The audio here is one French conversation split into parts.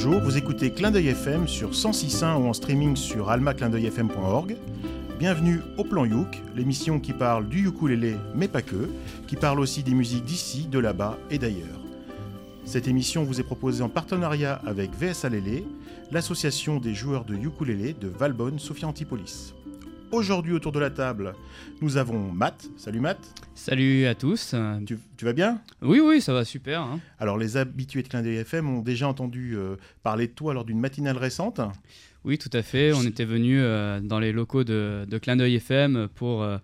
Bonjour, vous écoutez Clin d'œil FM sur 106.1 ou en streaming sur almaclindeuilfm.org. Bienvenue au Plan Youk, l'émission qui parle du ukulélé, mais pas que, qui parle aussi des musiques d'ici, de là-bas et d'ailleurs. Cette émission vous est proposée en partenariat avec VS Alélé, l'association des joueurs de ukulélé de Valbonne, Sophia Antipolis. Aujourd'hui autour de la table, nous avons Matt. Salut Matt. Salut à tous. Tu, vas bien? Oui, oui, ça va super. Hein. Alors les habitués de Clin d'œil FM ont déjà entendu euh, parler de toi lors d'une matinale récente. Oui, tout à fait. On était venu euh, dans les locaux de, de Clin d'œil FM pour... Euh,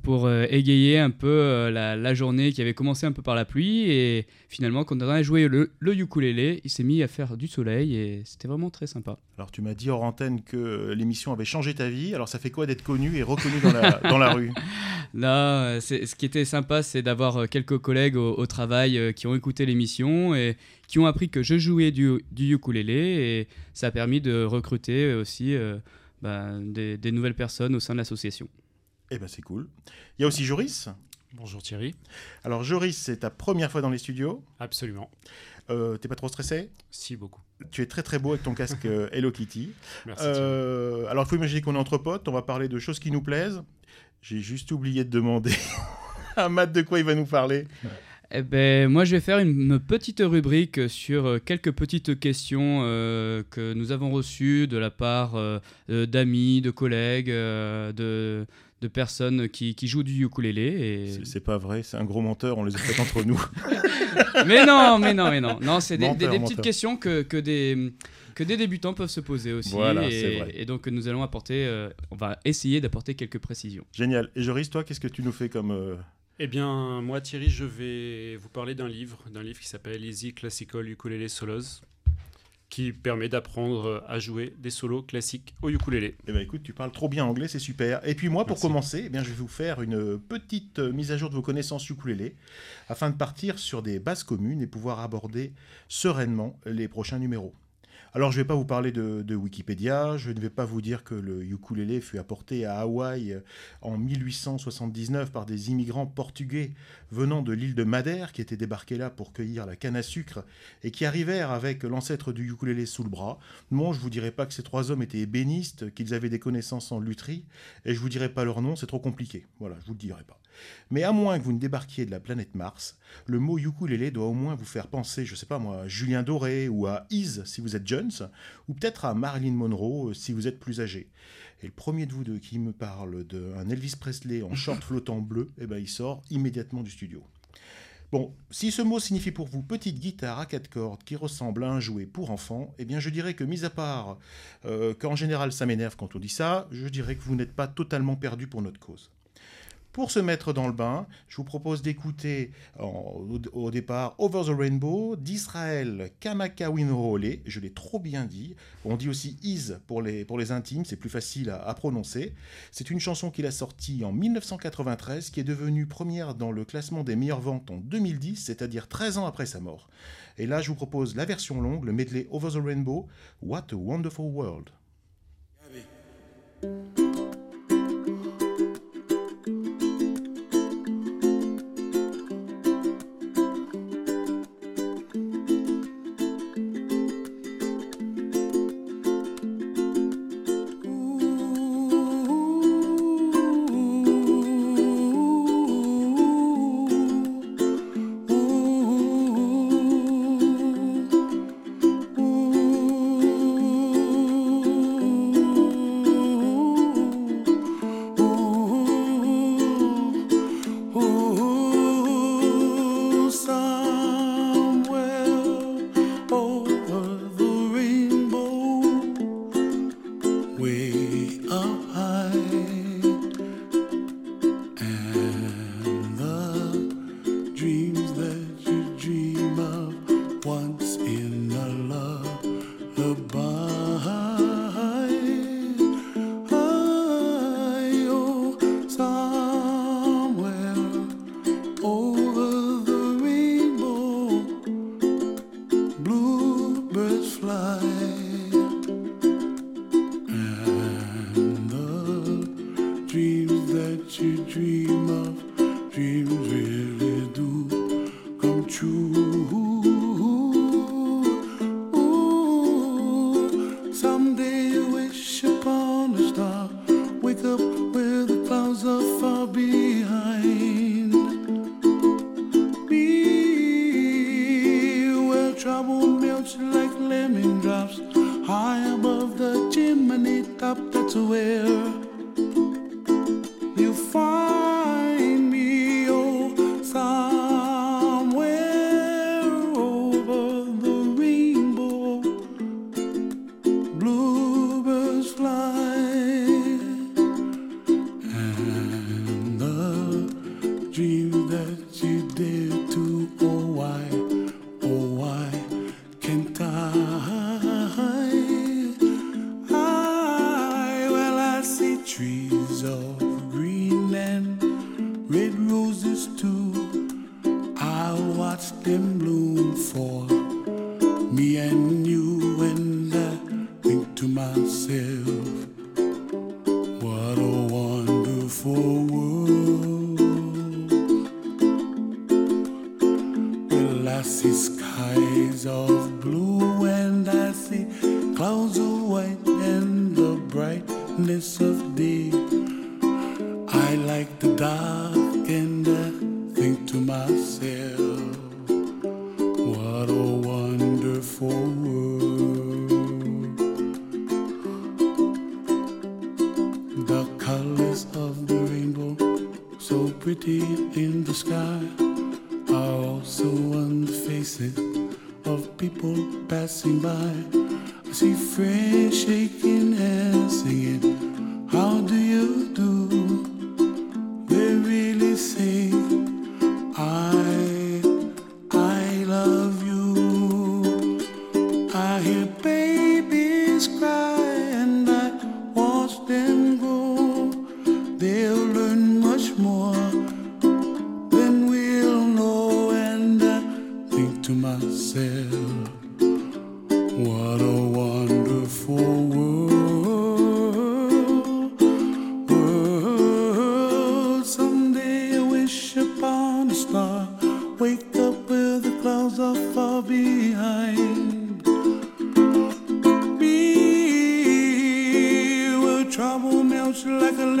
pour euh, égayer un peu euh, la, journée qui avait commencé un peu par la pluie. Et finalement, quand on a joué le, le ukulélé, il s'est mis à faire du soleil et c'était vraiment très sympa. Alors, tu m'as dit hors antenne que l'émission avait changé ta vie. Alors, ça fait quoi d'être connu et reconnu dans la, dans la rue? Là, ce qui était sympa, c'est d'avoir euh, quelques collègues au, travail qui ont écouté l'émission et qui ont appris que je jouais du, du, ukulélé. Et ça a permis de recruter aussi bah, des, des nouvelles personnes au sein de l'association. Eh ben c'est cool. Il y a aussi Joris. Bonjour Thierry. Alors Joris, c'est ta première fois dans les studios Absolument. Euh, T'es pas trop stressé? Si, beaucoup. Tu es très très beau avec ton casque euh, Hello Kitty. Merci. Euh, alors il faut imaginer qu'on est entre potes, on va parler de choses qui nous plaisent. J'ai juste oublié de demander à Matt de quoi il va nous parler. Eh ben, moi, je vais faire une, petite rubrique sur quelques petites questions que nous avons reçues de la part d'amis, de collègues, de, de personnes qui, qui, jouent du ukulélé. Et... C'est pas vrai, c'est un gros menteur, on les a fait entre nous. mais non, mais non, mais non. Non, c'est des, des, petites questions que, que, des, que des débutants peuvent se poser aussi. Voilà, et, vrai. et, donc nous allons apporter, euh, on va essayer d'apporter quelques précisions. Génial. Et Joris, toi, qu'est-ce que tu nous fais comme... Euh, eh bien, moi, Thierry, je vais vous parler d'un livre, d'un livre qui s'appelle Easy Classical Ukulele Solos qui permet d'apprendre à jouer des solos classiques au ukulélé. Eh ben écoute, tu parles trop bien anglais, c'est super. Et puis moi, pour commencer, eh bien, je vais vous faire une petite euh, mise à jour de vos connaissances ukulélé, afin de partir sur des bases communes et pouvoir aborder sereinement les prochains numéros. Alors, je ne vais pas vous parler de, Wikipédia, je ne vais pas vous dire que le ukulélé fut apporté à Hawaï euh, en 1879 par des immigrants portugais venant de l'île de Madère qui étaient débarqués là pour cueillir la canne à sucre et qui arrivèrent avec l'ancêtre du ukulélé sous le bras. Non, je ne vous dirai pas que ces trois hommes étaient ébénistes, qu'ils avaient des connaissances en lutherie, et je ne vous dirai pas leur nom, c'est trop compliqué. Voilà, je ne vous le dirai pas. Mais à moins que vous ne débarquiez de la planète Mars, le mot ukulélé doit au moins vous faire penser, je sais pas moi, à Julien Doré ou à Is si vous êtes Jones, ou peut-être à Marilyn Monroe euh, si vous êtes plus âgé. Et le premier de vous deux qui me parle d'un Elvis Presley en short flottant bleu, eh ben il sort immédiatement du studio. Bon, si ce mot signifie pour vous petite guitare à quatre cordes qui ressemble à un jouet pour enfants, eh bien je dirais que, mis à part euh, qu'en général ça m'énerve quand on dit ça, je dirais que vous n'êtes pas totalement perdu pour notre cause. Pour se mettre dans le bain, je vous propose d'écouter au, départ Over the Rainbow d'Israël Kamakawinrole. Je l'ai trop bien dit. On dit aussi Is pour les, pour les intimes, c'est plus facile à, prononcer. C'est une chanson qu'il a sortie en 1993 qui est devenue première dans le classement des meilleures ventes en 2010, c'est-à-dire 13 ans après sa mort. Et là, je vous propose la version longue, le medley Over the Rainbow, What a Wonderful World.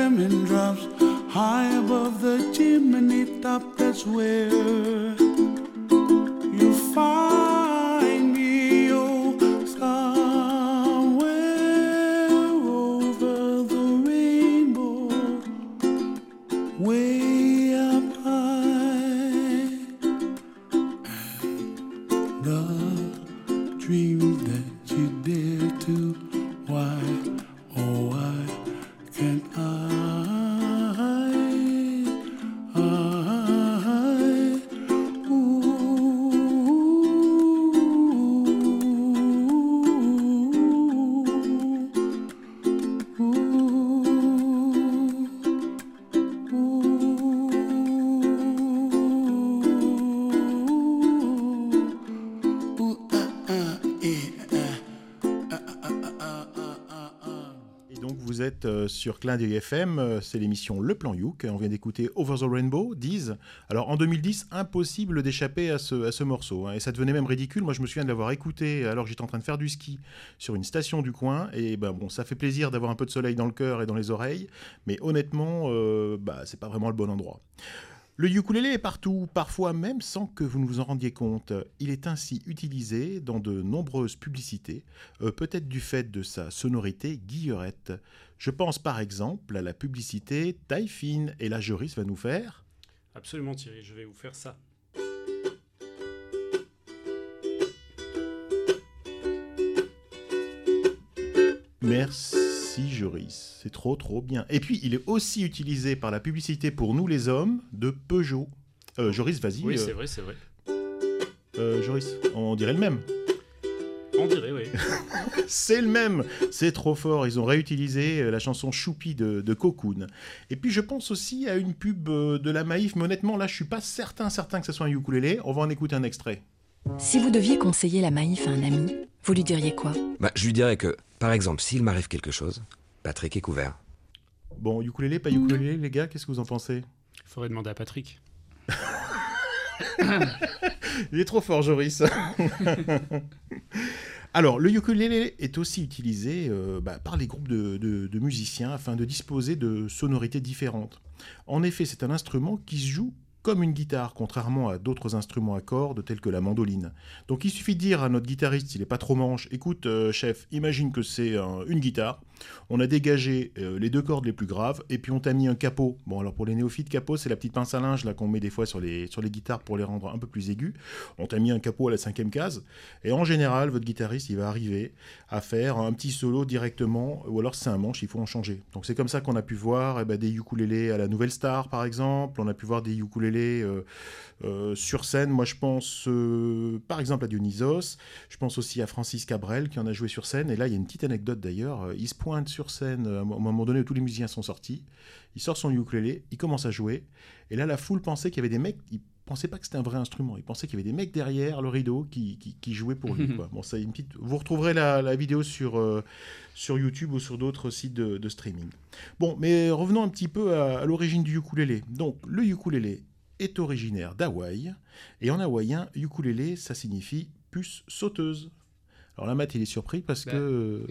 Lemon drops high above the chimney top. That's where you find sur Clin FM, euh, c'est l'émission Le Plan Youk. On vient d'écouter Over the Rainbow, Diz. Alors en 2010, impossible d'échapper à ce, morceau. hein, et ça devenait même ridicule. Moi je me souviens de l'avoir écouté alors j'étais en train de faire du ski sur une station du coin. Et ben bon, ça fait plaisir d'avoir un peu de soleil dans le cœur et dans les oreilles. Mais honnêtement, euh, bah, c'est pas vraiment le bon endroit. Le ukulélé est partout, parfois même sans que vous ne vous en rendiez compte. Il est ainsi utilisé dans de nombreuses publicités, euh, peut-être du fait de sa sonorité guillerette. Je pense par exemple à la publicité taille fine, et là Joris va nous faire. Absolument Thierry, je vais vous faire ça. Merci Joris, c'est trop trop bien. Et puis il est aussi utilisé par la publicité pour nous les hommes de Peugeot. Euh, Joris, vas-y. Oui, euh, c'est vrai, c'est vrai. euh, Joris, on dirait le même. On dirait, oui. C'est le même, c'est trop fort. Ils ont réutilisé euh, la chanson Choupi de, de Cocoon. Et puis je pense aussi à une pub euh, de la Maïf, mais honnêtement là je suis pas certain certain que ce soit un ukulélé. On va en écouter un extrait. Si vous deviez conseiller la Maïf à un ami, vous lui diriez quoi? Bah, je lui dirais que, par exemple, s'il m'arrive quelque chose, Patrick est couvert. Bon, ukulélé, pas ukulélé, les gars, qu'est-ce que vous en pensez? Il faudrait demander à Patrick. Il est trop fort, Joris. Alors, le ukulélé est aussi utilisé euh, bah, par les groupes de, de- de musiciens afin de disposer de sonorités différentes. En effet, c'est un instrument qui se joue comme une guitare, contrairement à d'autres instruments à cordes tels que la mandoline. Donc il suffit de dire à notre guitariste, s'il n'est pas trop manche, écoute euh, chef, imagine que c'est un- une guitare, On a dégagé euh, les deux cordes les plus graves et puis on t'a mis un capot. Bon, alors pour les néophytes, capot, c'est la petite pince à linge là qu'on met des fois sur les, sur les guitares pour les rendre un peu plus aigus. On t'a mis un capot à la cinquième case et en général, votre guitariste, il va arriver à faire un petit solo directement ou alors c'est un manche, il faut en changer. Donc c'est comme ça qu'on a pu voir eh ben, des ukulélés à la Nouvelle Star par exemple. On a pu voir des ukulélés euh, euh, sur scène. Moi, je pense euh, par exemple à Dionysos. Je pense aussi à Francis Cabrel qui en a joué sur scène. Et là, il y a une petite anecdote d'ailleurs. Il se pointe sur scène à un moment donné où tous les musiciens sont sortis. Il sort son ukulélé, il commence à jouer. Et là, la foule pensait qu'il y avait des mecs. Ils pensaient pas que c'était un vrai instrument. Ils pensaient qu'il y avait des mecs derrière le rideau qui, qui, jouaient pour lui. Bon, ça, une petite... Vous retrouverez la, vidéo sur, euh, sur YouTube ou sur d'autres sites de, streaming. Bon, mais revenons un petit peu à, à l'origine du ukulélé. Donc, le ukulélé est originaire d'Hawaï. Et en hawaïen, ukulélé, ça signifie puce sauteuse. Alors la Matt, il est surpris parce bah, que...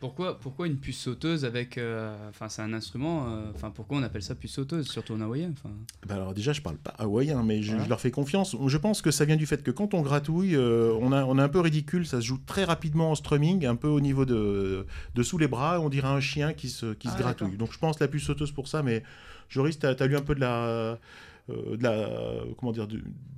Pourquoi, pourquoi une puce sauteuse avec. Euh, enfin, c'est un instrument. Euh, enfin, pourquoi on appelle ça puce sauteuse, surtout en hawaïen bah Alors, déjà, je parle pas hawaïen, mais je, leur fais confiance. Je pense que ça vient du fait que quand on gratouille, euh, on, a, on est un peu ridicule. Ça se joue très rapidement en strumming, un peu au niveau de, de sous les bras. On dirait un chien qui se, qui se ah, gratouille. Donc, je pense la puce sauteuse pour ça, mais Joris, tu as, lu un peu de la. De la comment dire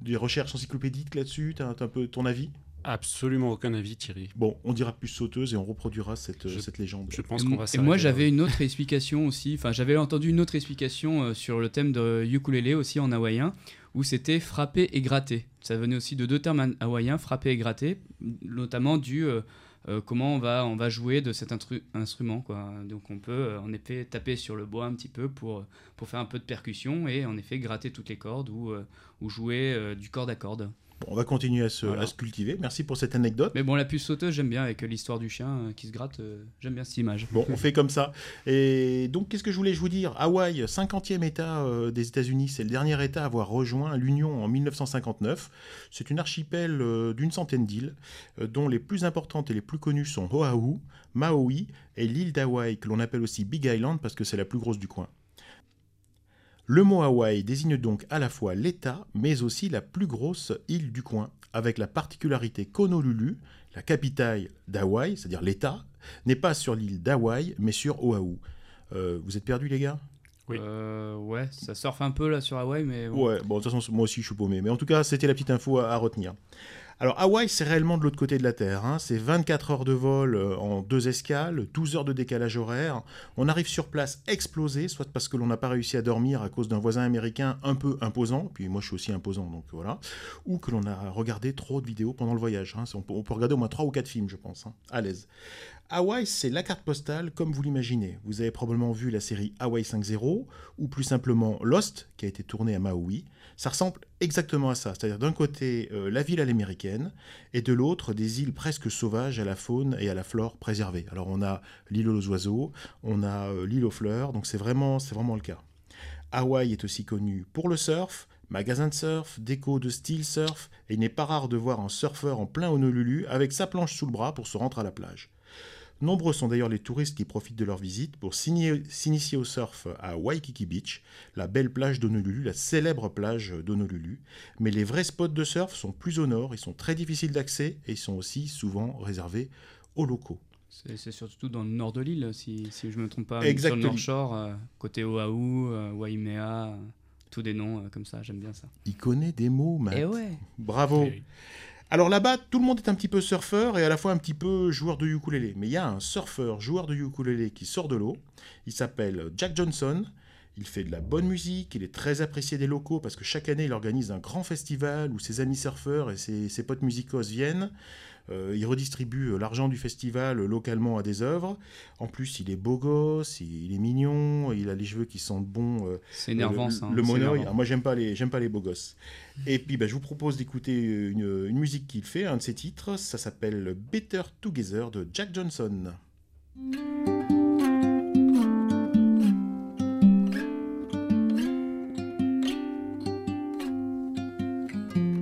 des recherches encyclopédiques là-dessus? Tu as un peu ton avis? Absolument aucun avis, Thierry. Bon, on dira plus sauteuse et on reproduira cette, cette légende. Je pense qu'on va Et moi, j'avais une autre explication aussi. Enfin, j'avais entendu une autre explication euh, sur le thème de ukulélé aussi en hawaïen, où c'était frapper et gratter. Ça venait aussi de deux termes hawaïens, frapper et gratter, notamment du euh, euh, comment on va, on va jouer de cet instrument. Quoi. Donc, on peut en effet taper sur le bois un petit peu pour, pour faire un peu de percussion et en effet gratter toutes les cordes ou, ou jouer du corde à corde on va continuer à se, cultiver. Merci pour cette anecdote. Mais bon, la puce sauteuse, j'aime bien avec l'histoire du chien euh, qui se gratte. Euh, j'aime bien cette image. Bon, on fait comme ça. Et donc, qu'est-ce que je voulais je vous dire? Hawaï, 50e État euh, des États-Unis, c'est le dernier État à avoir rejoint l'Union en 1959. C'est une archipel d'une centaine d'îles, dont les plus importantes et les plus connues sont Oahu, Maui et l'île d'Hawaï, que l'on appelle aussi Big Island parce que c'est la plus grosse du coin. Le mot Hawaï désigne donc à la fois l'État, mais aussi la plus grosse île du coin, avec la particularité qu'Honolulu, la capitale d'Hawaï, c'est-à-dire l'État, n'est pas sur l'île d'Hawaï, mais sur Oahu. Euh, vous êtes perdus, les gars? Oui. Euh, ouais, ça surfe un peu là sur Hawaï, mais. Ouais, bon, de toute façon, moi aussi je suis paumé. Mais en tout cas, c'était la petite info à retenir. Alors Hawaï, c'est réellement de l'autre côté de la Terre. Hein. C'est 24 heures de vol euh, en deux escales, 12 heures de décalage horaire. On arrive sur place explosé, soit parce que l'on n'a pas réussi à dormir à cause d'un voisin américain un peu imposant, puis moi je suis aussi imposant, donc voilà, ou que l'on a regardé trop de vidéos pendant le voyage. Hein. On, peut, regarder au moins 3 ou 4 films, je pense, hein, à l'aise. Hawaï, c'est la carte postale comme vous l'imaginez. Vous avez probablement vu la série Hawaii 5.0 ou plus simplement Lost, qui a été tournée à Maui. Ça ressemble exactement à ça, c'est-à-dire d'un côté euh, la ville à l'américaine et de l'autre des îles presque sauvages à la faune et à la flore préservées. Alors on a l'île aux oiseaux, on a euh, l'île aux fleurs, donc c'est vraiment, c'est vraiment le cas. Hawaï est aussi connu pour le surf, magasin de surf, déco de style surf, et il n'est pas rare de voir un surfeur en plein Honolulu avec sa planche sous le bras pour se rendre à la plage. Nombreux sont d'ailleurs les touristes qui profitent de leur visite pour s'initier au surf à Waikiki Beach, la belle plage d'Honolulu, la célèbre plage d'Honolulu. Mais les vrais spots de surf sont plus au nord, ils sont très difficiles d'accès et ils sont aussi souvent réservés aux locaux. C'est surtout dans le nord de l'île, si, je ne me trompe pas, sur le North Shore, euh, côté Oahu, euh, Waimea, tous des noms euh, comme ça, j'aime bien ça. Il connaît des mots, Matt. Eh ouais. Bravo. Eh alors là-bas, tout le monde est un petit peu surfeur et à la fois un petit peu joueur de ukulélé. Mais il y a un surfeur, joueur de ukulélé qui sort de l'eau. Il s'appelle Jack Johnson. Il fait de la bonne musique, il est très apprécié des locaux parce que chaque année il organise un grand festival où ses amis surfeurs et ses, ses potes musicos viennent. Euh, il redistribue euh, l'argent du festival euh, localement à des œuvres. En plus, il est beau gosse, il, est mignon, il a les cheveux qui sentent bon. c'est énervant ça. Le, hein, moi, j'aime pas les, j'aime pas les beaux gosses. Et puis, bah, je vous propose d'écouter une, une musique qu'il fait, un de ses titres. Ça s'appelle Better Together de Jack Johnson.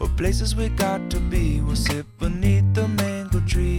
or places we got to be. We'll sit beneath the mango tree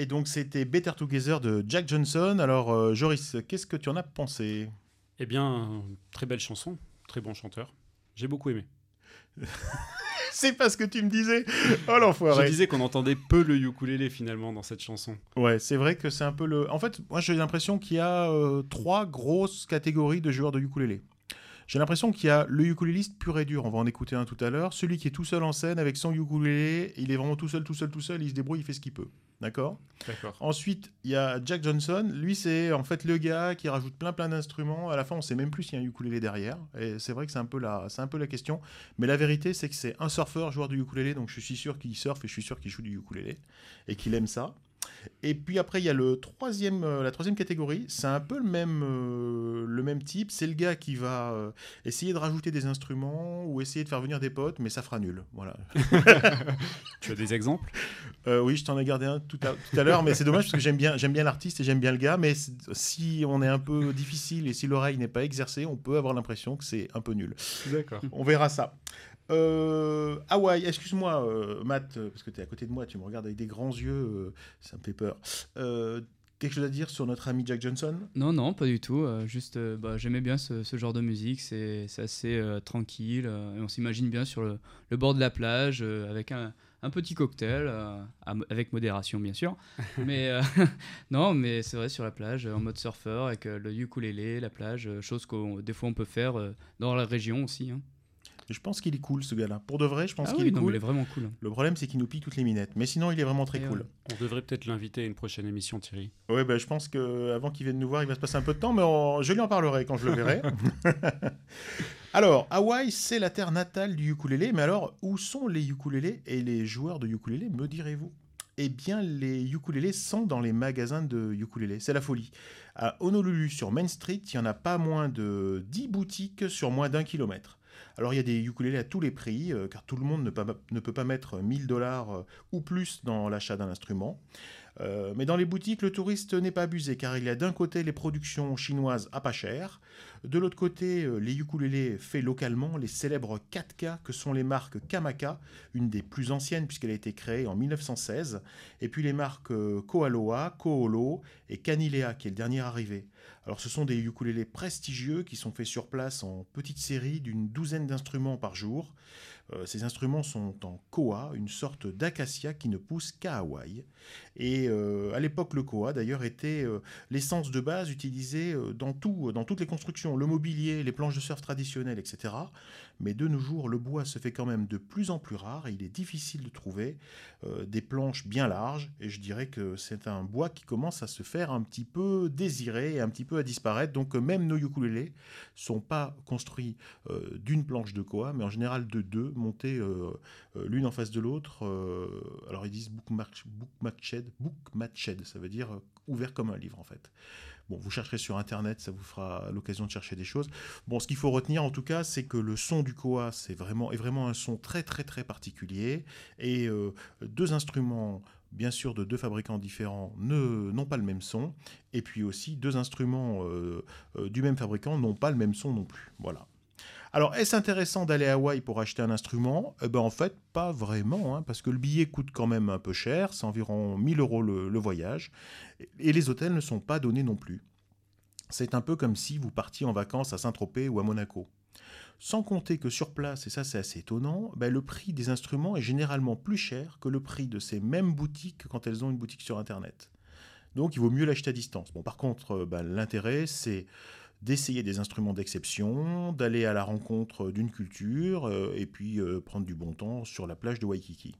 Et donc c'était Better Together de Jack Johnson. Alors euh, Joris, qu'est-ce que tu en as pensé? Eh bien, très belle chanson, très bon chanteur. J'ai beaucoup aimé. C'est pas ce que tu me disais Oh Je l'enfoiré disais qu'on entendait peu le ukulélé finalement dans cette chanson. Ouais, c'est vrai que c'est un peu le... En fait, moi j'ai l'impression qu'il y a euh, trois grosses catégories de joueurs de ukulélé. J'ai l'impression qu'il y a le ukuléliste pur et dur, on va en écouter un tout à l'heure, celui qui est tout seul en scène avec son ukulélé, il est vraiment tout seul, tout seul, tout seul, il se débrouille, il fait ce qu'il peut. D'accord? D'accord. Ensuite, il y a Jack Johnson. Lui, c'est en fait le gars qui rajoute plein plein d'instruments. À la fin, on sait même plus s'il y a un ukulélé derrière. Et c'est vrai que c'est un peu la, c'est un peu la question. Mais la vérité, c'est que c'est un surfeur, joueur de ukulélé. Donc je suis sûr qu'il surfe et je suis sûr qu'il joue du ukulélé et qu'il aime ça. Et puis après, il y a le troisième, euh, la troisième catégorie. C'est un peu le même, euh, le même type. C'est le gars qui va euh, essayer de rajouter des instruments ou essayer de faire venir des potes, mais ça fera nul. Voilà. Tu as des exemples? Euh, oui, je t'en ai gardé un tout à, tout à l'heure, mais c'est dommage parce que j'aime bien, j'aime bien l'artiste et j'aime bien le gars. Mais si on est un peu difficile et si l'oreille n'est pas exercée, on peut avoir l'impression que c'est un peu nul. D'accord. On verra ça. Euh, Hawaï, excuse-moi, euh, Matt, euh, parce que tu es à côté de moi, tu me regardes avec des grands yeux, euh, ça me fait peur. Euh, quelque chose à dire sur notre ami Jack Johnson? Non, non, pas du tout. euh, juste, euh, bah, j'aimais bien ce, ce genre de musique. C'est assez euh, tranquille. euh, et on s'imagine bien sur le, le bord de la plage euh, avec un, un petit cocktail, euh, avec modération bien sûr. mais euh, non, mais c'est vrai sur la plage en mode surfeur avec euh, le ukulélé, la plage, chose que des fois on peut faire euh, dans la région aussi. hein. Et Je pense qu'il est cool ce gars-là. Pour de vrai, je pense Ah qu'il oui, est non, mais cool. il est vraiment cool. Le problème, c'est qu'il nous pique toutes les minettes. Mais sinon, il est vraiment très Et cool. ouais. On devrait peut-être l'inviter à une prochaine émission, Thierry. Oui, ben, je pense qu'avant qu'il vienne nous voir, il va se passer un peu de temps, mais on- je lui en parlerai quand je le verrai. alors, Hawaï, c'est la terre natale du ukulélé, mais alors, où sont les ukulélés et les joueurs de ukulélé, me direz-vous? Eh bien, les ukulélés sont dans les magasins de ukulélés. C'est la folie. À Honolulu, sur Main Street, il n'y en a pas moins de 10 boutiques sur moins d'un kilomètre. Alors il y a des ukulélés à tous les prix, euh, car tout le monde ne, peut pas mettre 1000 dollars euh, ou plus dans l'achat d'un instrument. Euh, mais dans les boutiques, le touriste n'est pas abusé car il y a d'un côté les productions chinoises à pas cher, de l'autre côté euh, les ukulélés faits localement, les célèbres 4K que sont les marques Kamaka, une des plus anciennes puisqu'elle a été créée en 1916, et puis les marques euh, Koaloa, Koolo et Kanilea qui est le dernier arrivé. Alors ce sont des ukulélés prestigieux qui sont faits sur place en petite série d'une douzaine d'instruments par jour. Euh, ces instruments sont en koa, une sorte d'acacia qui ne pousse qu'à Hawaï. Et euh, à l'époque, le koa, d'ailleurs, était euh, l'essence de base utilisée dans, dans toutes les constructions, le mobilier, les planches de surf traditionnelles, etc. Mais de nos jours, le bois se fait quand même de plus en plus rare et il est difficile de trouver des planches bien larges. Et je dirais que c'est un bois qui commence à se faire un petit peu désiré et un petit peu à disparaître. Donc même nos ukulélés sont pas construits d'une planche de koa, mais en général de deux euh, euh, l'une en face de l'autre. Euh, alors ils disent ça veut dire ouvert comme un livre en fait. Vous chercherez sur internet, ça vous fera l'occasion de chercher des choses. Bon, ce qu'il faut retenir en tout cas, c'est que le son du koa, vraiment est vraiment un son très très très particulier et deux instruments bien sûr de deux fabricants différents n'ont pas le même son, et puis aussi deux instruments du même fabricant n'ont pas le même son non plus. Voilà. Alors, est-ce intéressant d'aller à Hawaï pour acheter un instrument? Eh ben, En fait, pas vraiment, hein, parce que le billet coûte quand même un peu cher, c'est environ 1000 euros le, voyage, et les hôtels ne sont pas donnés non plus. C'est un peu comme si vous partiez en vacances à Saint-Tropez ou à Monaco. Sans compter que sur place, et ça c'est assez étonnant, ben, le prix des instruments est généralement plus cher que le prix de ces mêmes boutiques quand elles ont une boutique sur Internet. Donc il vaut mieux l'acheter à distance. Bon, par contre, euh, ben, l'intérêt c'est d'essayer des instruments d'exception, d'aller à la rencontre d'une culture euh, et puis euh, prendre du bon temps sur la plage de Waikiki.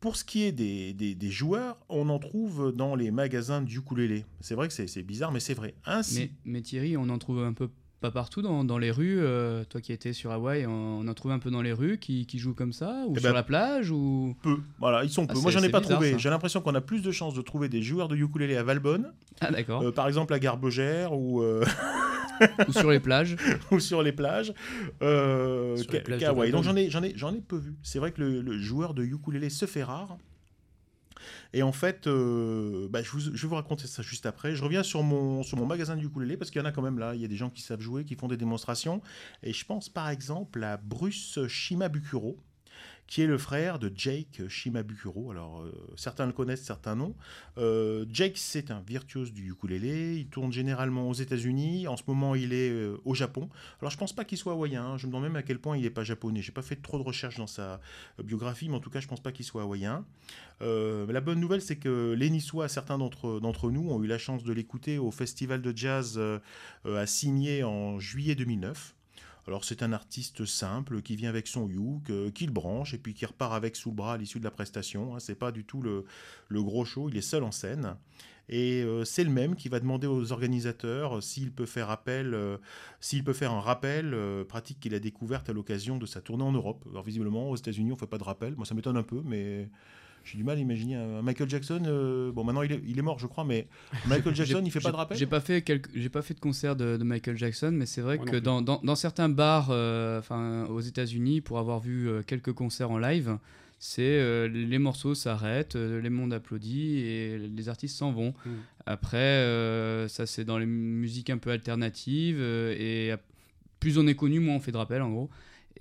pour ce qui est des, des, joueurs, on en trouve dans les magasins du ukulélé. C'est vrai que c'est bizarre, mais c'est vrai. Mais, mais, Thierry, on en trouve un peu pas partout dans, dans les rues. Euh, toi qui étais sur Hawaï, on, en trouve un peu dans les rues qui, qui jouent comme ça ou eh sur ben, la plage ou peu. Voilà, ils sont peu. Ah, Moi, j'en ai pas trouvé. J'ai l'impression qu'on a plus de chances de trouver des joueurs de ukulélé à Valbonne. Ah d'accord. Euh, par exemple à Garbogère ou. Euh, ou sur les plages. ou sur les plages. Euh. Donc j'en ai, j'en ai, j'en ai peu vu. C'est vrai que le, le, joueur de ukulélé se fait rare. Et en fait, euh, bah, je, vais vous raconter ça juste après. Je reviens sur mon, sur mon magasin de ukulélé parce qu'il y en a quand même là. Il y a des gens qui savent jouer, qui font des démonstrations. Et je pense par exemple à Bruce Shimabukuro qui est le frère de Jake Shimabukuro. Alors, euh, certains le connaissent, certains non. Euh, Jake, c'est un virtuose du ukulélé. Il tourne généralement aux États-Unis. En ce moment, il est euh, au Japon. Alors, je pense pas qu'il soit hawaïen. Hein. Je me demande même à quel point il n'est pas japonais. J'ai pas fait trop de recherches dans sa biographie, mais en tout cas, je pense pas qu'il soit hawaïen. la bonne nouvelle, c'est que les Niçois, certains d'entre, d'entre nous, ont eu la chance de l'écouter au Festival de Jazz à Signé en juillet 2009. Alors c'est un artiste simple qui vient avec son youk, euh, qui le branche et puis qui repart avec sous le bras à l'issue de la prestation. Hein. C'est pas du tout le, gros show, il est seul en scène. Et euh, c'est le même qui va demander aux organisateurs euh, s'il peut faire appel, s'il peut faire un rappel pratique qu'il a découverte à l'occasion de sa tournée en Europe. Alors visiblement aux États-Unis on fait pas de rappel. Moi ça m'étonne un peu, mais j'ai du mal à imaginer un Michael Jackson. Euh, bon, maintenant il est, il est, mort, je crois, mais Michael Jackson, il fait pas de rappel. J'ai pas fait j'ai pas fait de concert de, Michael Jackson, mais c'est vrai que dans, dans, dans, certains bars, euh, enfin aux États-Unis, pour avoir vu euh, quelques concerts en live, c'est les morceaux s'arrêtent, les mondes applaudissent et les artistes s'en vont. Hmm. Après, ça c'est dans les musiques un peu alternatives et plus on est connu, moins on fait de rappel en gros.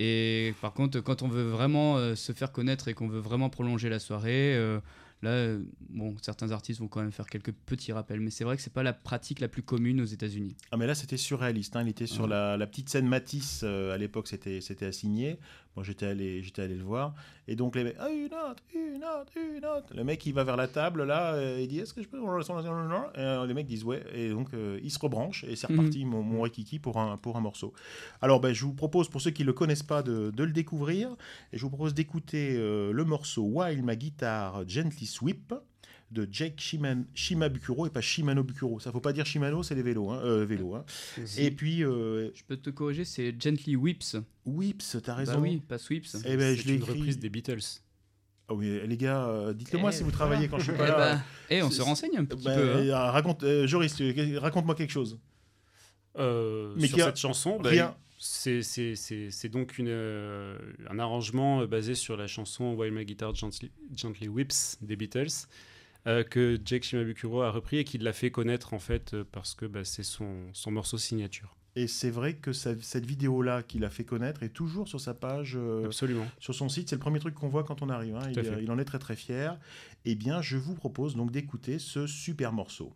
Et par contre, quand on veut vraiment euh, se faire connaître et qu'on veut vraiment prolonger la soirée, euh, là, euh, bon, certains artistes vont quand même faire quelques petits rappels, mais c'est vrai que c'est pas la pratique la plus commune aux États-Unis. Ah, mais là, c'était surréaliste. Hein. Il était sur la, la, petite scène Matisse, à l'époque, c'était assigné. Moi, j'étais allé, j'étais allé le voir. Et donc, les mecs, ah, une note, une note, une note. Le mec, il va vers la table, là, euh, il dit, est-ce que je peux. Et euh, les mecs disent, ouais. Et donc, euh, il se rebranche et c'est mhm. reparti, mon, mon Rikiki, pour un, pour un morceau. Alors, ben, je vous propose, pour ceux qui ne le connaissent pas, de, de, le découvrir. Et je vous propose d'écouter le morceau While My Guitar Gently Sweep de Jake Shimabukuro et pas Shimano Bukuro. Ça faut pas dire Shimano, c'est les vélos. Hein, euh, vélos hein. Et puis. Euh, je peux te corriger, c'est Gently Whips. Whips, t'as bah raison. Bah oui, pas Sweeps. Eh ben, je l'ai une reprise des Beatles. Oh oui, les gars, euh, dites-le moi Eh, si vous travaillez quand je suis Eh pas là. eh, on se renseigne un petit Bah, peu. hein. raconte, euh, Joris, raconte-moi quelque chose. Euh, Mais sur a- cette chanson, bah, rien. c'est c'est- c'est- c'est donc une, euh, un arrangement basé sur la chanson While My Guitar Gently, Gently Whips des Beatles, euh, que Jake Shimabukuro a repris et qui l'a fait connaître en fait euh, parce que bah, c'est son, son morceau signature. Et c'est vrai que ça- cette vidéo-là qu'il a fait connaître est toujours sur sa page, euh, Absolument. sur son site. C'est le premier truc qu'on voit quand on arrive. hein. Il, il en est très très fier. Eh bien, je vous propose donc d'écouter ce super morceau.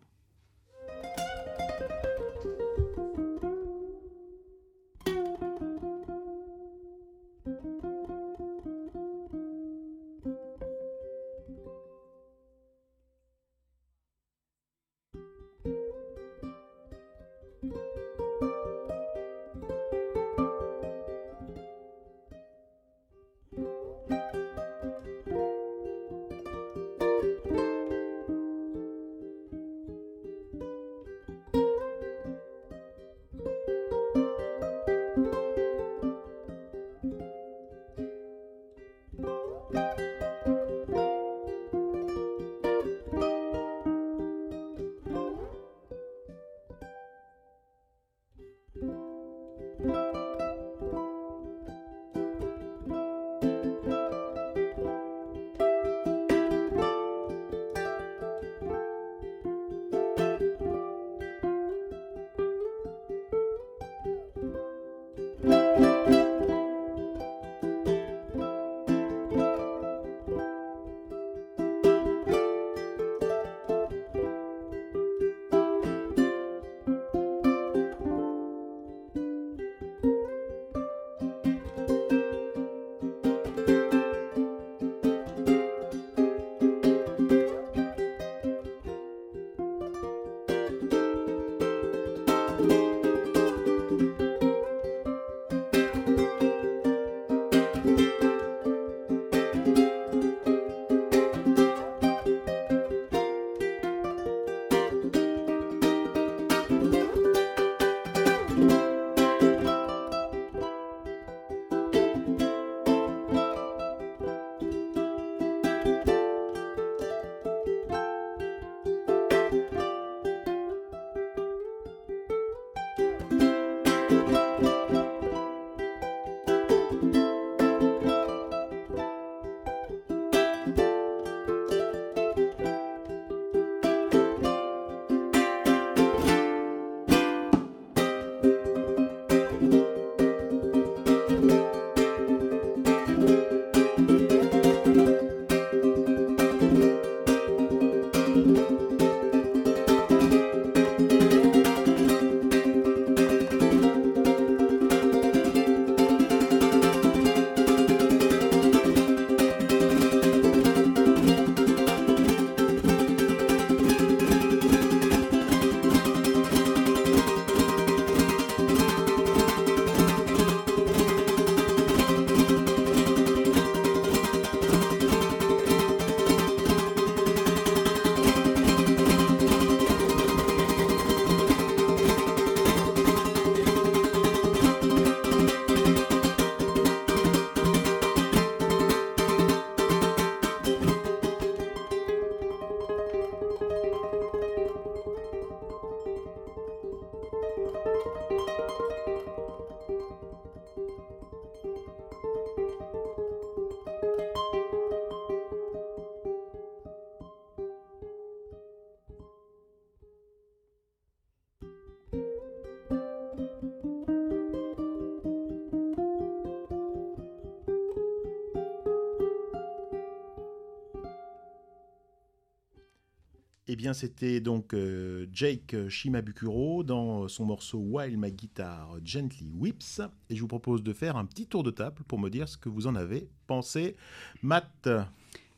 Eh bien, c'était donc euh, Jake Shimabukuro dans son morceau While My Guitar Gently Whips. Et je vous propose de faire un petit tour de table pour me dire ce que vous en avez pensé. Matt,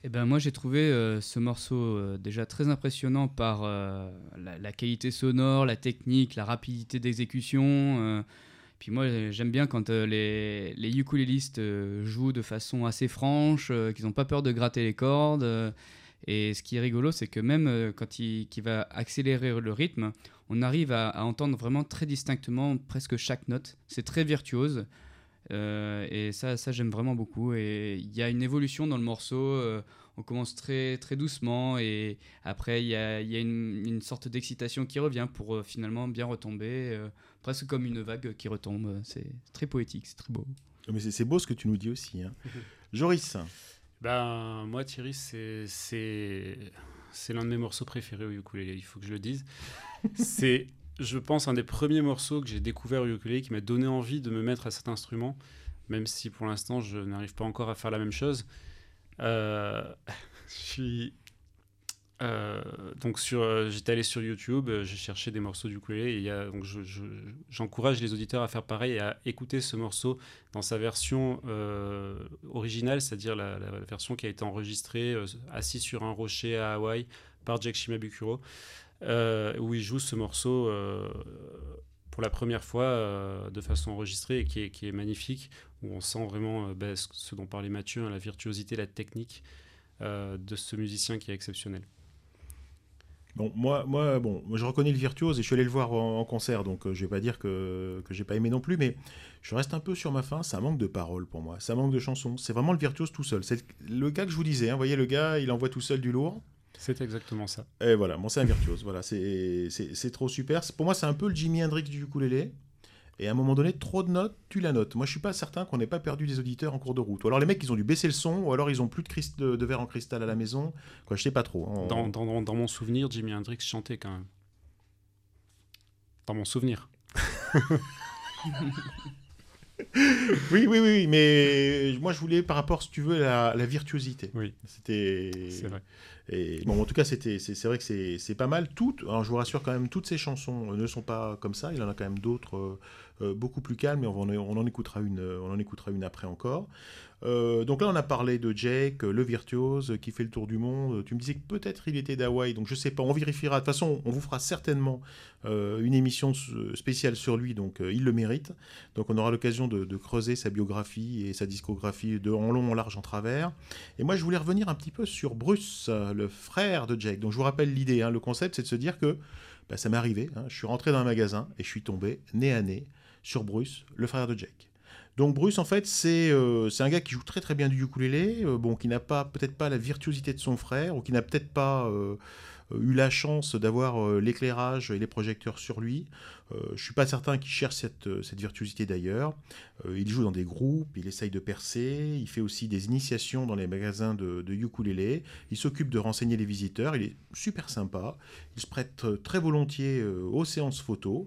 Eh ben moi j'ai trouvé euh, ce morceau euh, déjà très impressionnant par euh, la, qualité sonore, la technique, la rapidité d'exécution. euh. puis moi euh, j'aime bien quand euh, les, les ukulélistes euh, jouent de façon assez franche, euh, qu'ils n'ont pas peur de gratter les cordes. Et ce qui est rigolo c'est que même euh, quand il, va accélérer le rythme, on arrive à, à entendre vraiment très distinctement presque chaque note. C'est très virtuose. Euh, et ça, ça j'aime vraiment beaucoup. Et il y a une évolution dans le morceau. euh, on commence très, très doucement et après il y a, il y a une, une sorte d'excitation qui revient pour euh, finalement bien retomber, presque comme une vague qui retombe. C'est très poétique, c'est très beau. Mais c'est c'est beau ce que tu nous dis aussi. hein. Joris, Ben, moi, Thierry, c'est l'un de mes morceaux préférés au ukulélé, il faut que je le dise. c'est, je pense, un des premiers morceaux que j'ai découvert au ukulélé qui m'a donné envie de me mettre à cet instrument, même si pour l'instant je n'arrive pas encore à faire la même chose. Euh, je suis euh, donc sur, euh, j'étais allé sur YouTube, euh, j'ai cherché des morceaux du ukulélé et donc je- je- j'encourage les auditeurs à faire pareil et à écouter ce morceau dans sa version originale, c'est-à-dire la, version qui a été enregistrée assis sur un rocher à Hawaï par Jack Shimabukuro, où il joue ce morceau pour la première fois de façon enregistrée et qui est, magnifique, où on sent vraiment ben, ce, dont parlait Mathieu, hein, la virtuosité, la technique de ce musicien qui est exceptionnel. Bon, moi, moi, bon, je reconnais le virtuose et je suis allé le voir en, en concert, donc euh, je vais pas dire que, que j'ai pas aimé non plus, mais je reste un peu sur ma faim. Ça manque de paroles pour moi, ça manque de chansons. C'est vraiment le virtuose tout seul. C'est le gars que je vous disais. Hein, vous voyez, le gars, il envoie tout seul du lourd. C'est exactement ça. Et voilà, bon, c'est un virtuose. voilà, c'est trop super. Pour moi, c'est un peu le Jimi Hendrix du ukulélé. Et à un moment donné, trop de notes, tu la notes. Moi, je suis pas certain qu'on n'ait pas perdu des auditeurs en cours de route. Ou alors les mecs, ils ont dû baisser le son, ou alors ils ont plus de, crist- de, de verre en cristal à la maison. Quoi, je sais pas trop. hein. Dans- dans mon souvenir, Jimi Hendrix chantait quand même. Dans mon souvenir. Oui, oui, oui, mais moi je voulais par rapport, si tu veux, à la, la virtuosité. Oui. C'était. C'est vrai. Et bon, en tout cas, c'était, c'est, c'est vrai que c'est, c'est pas mal. Toutes, alors je vous rassure quand même, toutes ces chansons ne sont pas comme ça. Il y en a quand même d'autres euh, euh, beaucoup plus calmes, et on, on en écoutera une, euh, on en écoutera une après encore. Euh, donc là, on a parlé de Jake, euh, le virtuose, euh, qui fait le tour du monde. Tu me disais que peut-être il était d'Hawaï, donc je sais pas, on vérifiera. De toute façon, on vous fera certainement euh, une émission spéciale sur lui, donc euh, il le mérite. Donc on aura l'occasion de, creuser sa biographie et sa discographie de en long, en large, en travers. Et moi, je voulais revenir un petit peu sur Bruce, euh, le frère de Jake. Donc je vous rappelle l'idée, hein, le concept, c'est de se dire que bah, ça m'est arrivé. hein, je suis rentré dans un magasin et je suis tombé nez à nez sur Bruce, le frère de Jake. Donc Bruce, en fait, c'est euh, c'est un gars qui joue très très bien du ukulélé, euh, bon, qui n'a pas peut-être pas la virtuosité de son frère, ou qui n'a peut-être pas euh, eu la chance d'avoir l'éclairage et les projecteurs sur lui. Je suis pas certain qu'il cherche cette, virtuosité d'ailleurs. Il joue dans des groupes, il essaye de percer, il fait aussi des initiations dans les magasins de, de ukulélé, il s'occupe de renseigner les visiteurs, il est super sympa, il se prête très volontiers aux séances photos.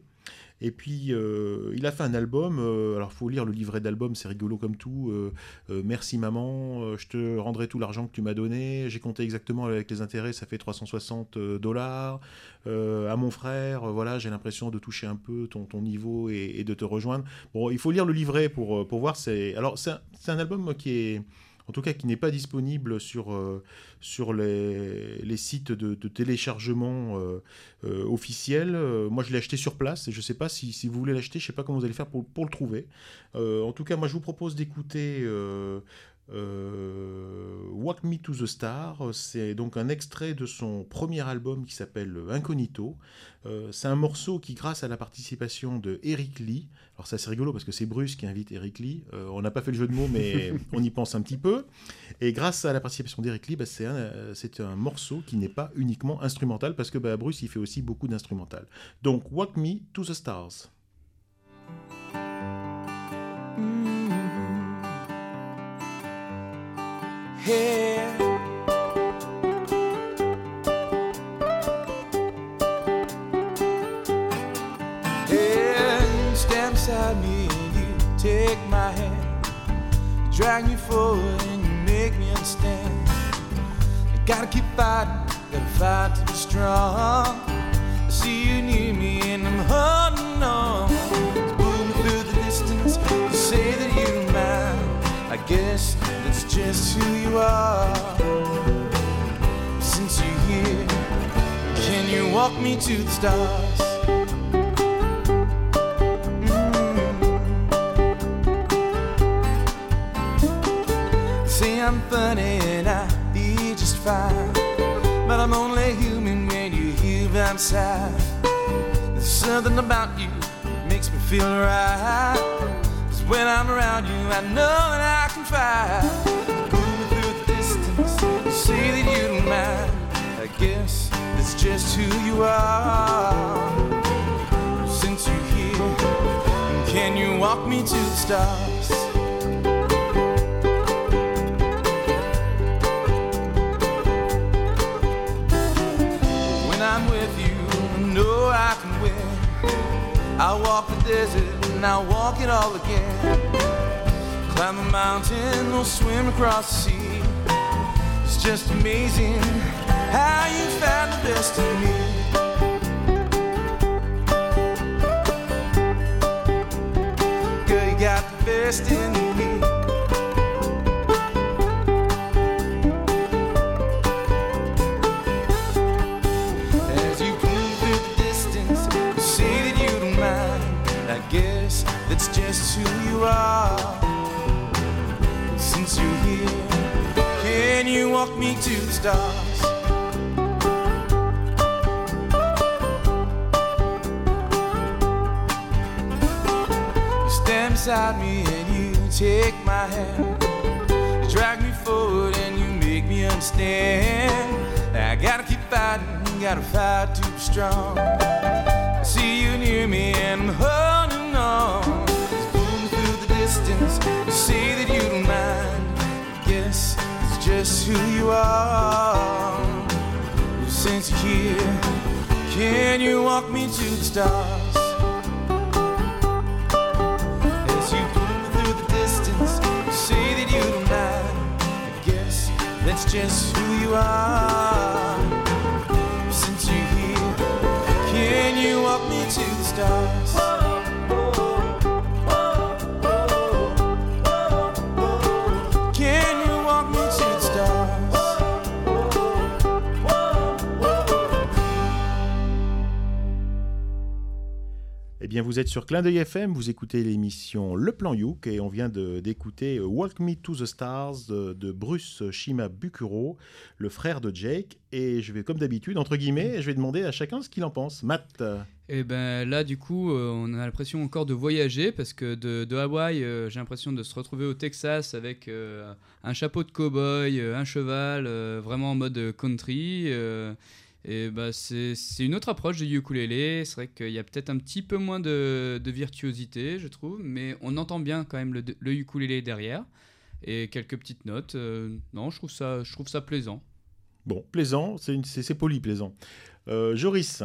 Et puis, euh, il a fait un album. euh, alors, faut lire le livret d'album, c'est rigolo comme tout. euh, merci maman, je te rendrai tout l'argent que tu m'as donné. J'ai compté exactement avec les intérêts, ça fait 360 euh, dollars. À mon frère, voilà, j'ai l'impression de toucher un peu ton, niveau et, de te rejoindre. Bon, il faut lire le livret pour, pour voir. C'est alors c'est un, c'est un album qui est en tout cas qui n'est pas disponible sur, euh, sur les, les sites de, téléchargement euh, euh, officiels. Moi, je l'ai acheté sur place et je ne sais pas si, si vous voulez l'acheter, je ne sais pas comment vous allez faire pour, pour le trouver. En tout cas, moi, je vous propose d'écouter euh, Walk Me to the Star. C'est donc un extrait de son premier album qui s'appelle Incognito. Euh, c'est un morceau qui, grâce à la participation de Eric Lee, alors ça c'est rigolo parce que c'est Bruce qui invite Eric Lee, Euh, on n'a pas fait le jeu de mots mais on y pense un petit peu, et grâce à la participation d'Eric Lee, bah, c'est un, c'est un morceau qui n'est pas uniquement instrumental parce que bah, Bruce il fait aussi beaucoup d'instrumental. Donc Walk Me to the Stars. Hey. Hey, stand beside me and you take my hand. You drag me forward and you make me understand. You gotta keep fighting, gotta fight to be strong. I see you near me and guess that's just who you are. Since you're here, can you walk me to the stars? Mm. Say I'm funny and I be just fine, but I'm only human when you're here by my side. There's something about you makes me feel right. When I'm around you, I know that I can fly. Moving through the distance, say that you don't mind. I guess that's just who you are. Since you're here, can you walk me to the stars? When I'm with you, I know I can win. I'll walk the desert and I'll walk it all again. Climb a mountain or swim across the sea. It's just amazing how you found the best in me. Girl, you got the best in me. Are. Since you're here, can you walk me to the stars? You stand beside me and you take my hand. You drag me forward and you make me understand. I gotta keep fighting, gotta fight to be strong. I see you near me and I'm holding on. Distance, you say that you don't mind. Guess it's just who you are. Since you're here, can you walk me to the stars? As you pull me through the distance, you say that you don't mind. I guess that's just who you are. Since you're here, can you walk me to the stars? Bien, vous êtes sur Clin d'œil FM, vous écoutez l'émission Le Plan Youk et on vient d'écouter Walk Me to the Stars de, Bruce Shima Bukuro, le frère de Jake. Et je vais, comme d'habitude, entre guillemets, je vais demander à chacun ce qu'il en pense. Matt, Et ben là, du coup, euh, on a l'impression encore de voyager parce que de, de Hawaï, euh, j'ai l'impression de se retrouver au Texas avec euh, un chapeau de cow-boy, un cheval, vraiment en mode country. Et bah, c'est c'est une autre approche du ukulélé. C'est vrai qu'il y a peut-être un petit peu moins de, de virtuosité, je trouve, mais on entend bien quand même le, le ukulélé derrière et quelques petites notes. euh, non, je trouve ça, je trouve ça plaisant. bon, plaisant, c'est poli, plaisant. Euh, Joris,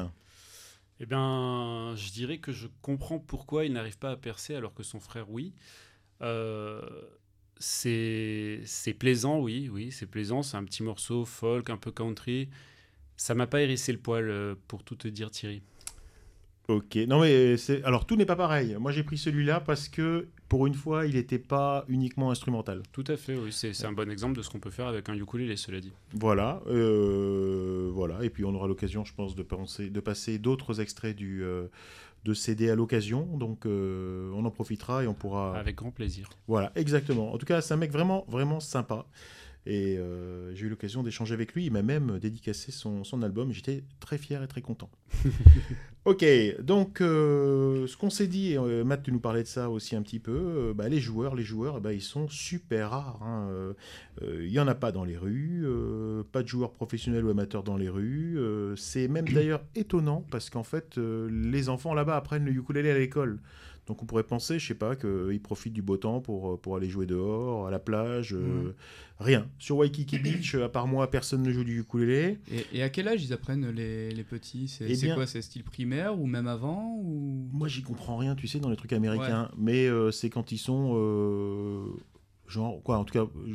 Eh bien, je dirais que je comprends pourquoi il n'arrive pas à percer alors que son frère, oui. Euh, c'est c'est plaisant, oui, oui, c'est plaisant. C'est un petit morceau folk, un peu country. Ça m'a pas hérissé le poil, euh, pour tout te dire, Thierry. ok. Non, mais c'est. Alors, tout n'est pas pareil. Moi, j'ai pris celui-là parce que, pour une fois, il n'était pas uniquement instrumental. Tout à fait, oui. C'est c'est un bon exemple de ce qu'on peut faire avec un ukulélé, cela dit. Voilà, euh, voilà. Et puis on aura l'occasion, je pense, de, penser, de passer d'autres extraits du, euh, de CD à l'occasion. Donc euh, on en profitera et on pourra. Avec grand plaisir. Voilà, exactement. En tout cas, c'est un mec vraiment, vraiment sympa. Et euh, j'ai eu l'occasion d'échanger avec lui. Il m'a même dédicacé son, son album. J'étais très fier et très content. ok, donc euh, ce qu'on s'est dit, et, euh, Matt, tu nous parlais de ça aussi un petit peu. bah, les joueurs, les joueurs, bah, ils sont super rares. hein. Il n'y en a pas dans les rues, pas de joueurs professionnels ou amateurs dans les rues. c'est même d'ailleurs étonnant parce qu'en fait, les enfants là-bas apprennent le ukulélé à l'école. Donc on pourrait penser, je sais pas, qu'ils profitent du beau temps pour, euh, pour aller jouer dehors, à la plage. euh, Rien. Sur Waikiki Beach, à part moi, personne ne joue du ukulélé. Et, et à quel âge ils apprennent les, les petits? C'est Eh quoi C'est style primaire ou même avant ou... Moi, j'y comprends rien, tu sais, dans les trucs américains. Mais euh, c'est quand ils sont. euh, genre, quoi, en tout cas, je-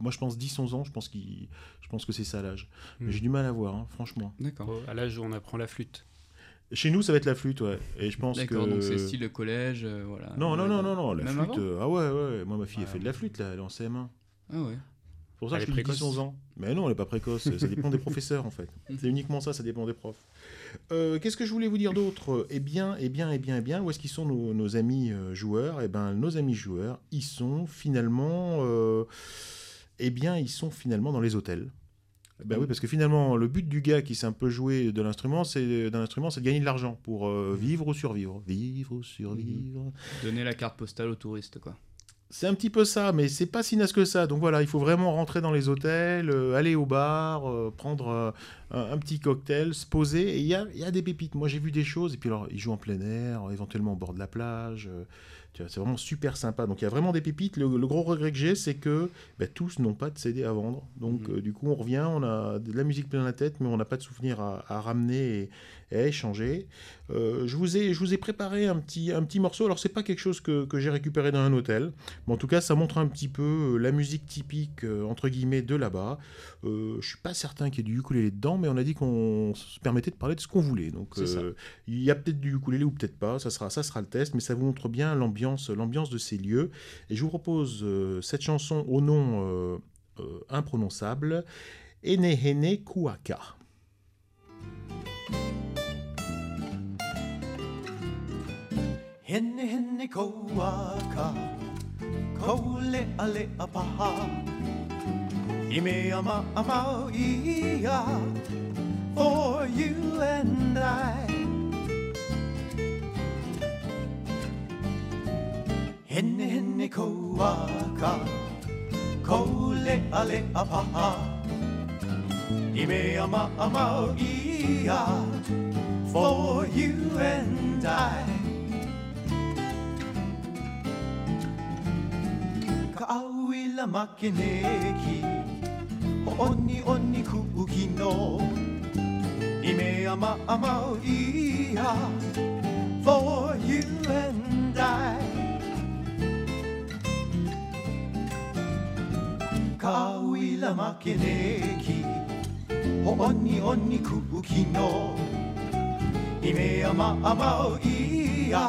moi je pense 10-11 ans, je pense, je pense que c'est ça l'âge. Mais Mm. j'ai du mal à voir, hein, franchement. D'accord. Oh, à l'âge où on apprend la flûte. Chez nous, ça va être la flûte, ouais. Et je pense que. D'accord, donc c'est style collège, euh, voilà. Non, non, non, non, non, la Même flûte. avant euh, ah ouais, ouais. Moi, ma fille, elle Ah, fait de la flûte, là, elle est en CM1. Ah ouais. C'est pour ça Elle que je est te dis précoce. 10-11 ans. Mais non, elle n'est pas précoce. ça dépend des professeurs, en fait. C'est uniquement ça, ça dépend des profs. Euh, Qu'est-ce que je voulais vous dire d'autre? Eh bien, eh bien, eh bien, eh bien, où est-ce qu'ils sont nos, nos amis euh, joueurs? Eh bien, nos amis joueurs, ils sont finalement... euh, eh bien, ils sont finalement dans les hôtels. Ben oui, parce que finalement, le but du gars qui s'est un peu joué de l'instrument, c'est d'un instrument, c'est de gagner de l'argent pour euh, vivre ou survivre. Vivre ou survivre. Donner la carte postale aux touristes, quoi. C'est un petit peu ça, mais c'est pas si naze que ça. Donc voilà, il faut vraiment rentrer dans les hôtels, euh, aller au bar, euh, prendre un, un petit cocktail, se poser. Et il y a, il y a des pépites. Moi, j'ai vu des choses. Et puis alors, ils jouent en plein air, éventuellement au bord de la plage. C'est vraiment super sympa. Donc il y a vraiment des pépites. Le, le gros regret que j'ai, c'est que ben, tous n'ont pas de CD à vendre. Donc Mhm. euh, du coup, on revient, on a de la musique plein la tête, mais on n'a pas de souvenirs à, à ramener et, et à échanger. Euh, je, vous ai, je vous ai préparé un petit, un petit morceau. Alors, c'est pas quelque chose que, que j'ai récupéré dans un hôtel. Mais en tout cas, ça montre un petit peu euh, la musique typique, entre guillemets, de là-bas. Euh, je suis pas certain qu'il y ait du ukulélé dedans, mais on a dit qu'on se permettait de parler de ce qu'on voulait. Donc, il y a peut-être du ukulélé ou peut-être pas. Ça sera, ça sera le test, mais ça vous montre bien l'ambiance, l'ambiance de ces lieux. Et je vous propose euh, cette chanson au nom euh, euh, imprononçable, Enehene Kuaka. Hene hene koaka Ko le a le a paha I me ama For you and I Hene hene koaka Ko le a le a paha I me ama ama ia For you and I. Ka auila makeneki o oni oni kuuki no. I mea ma amau ia for you and I ka auila makeneki o oni oni kuuki no i mea ma amau ia.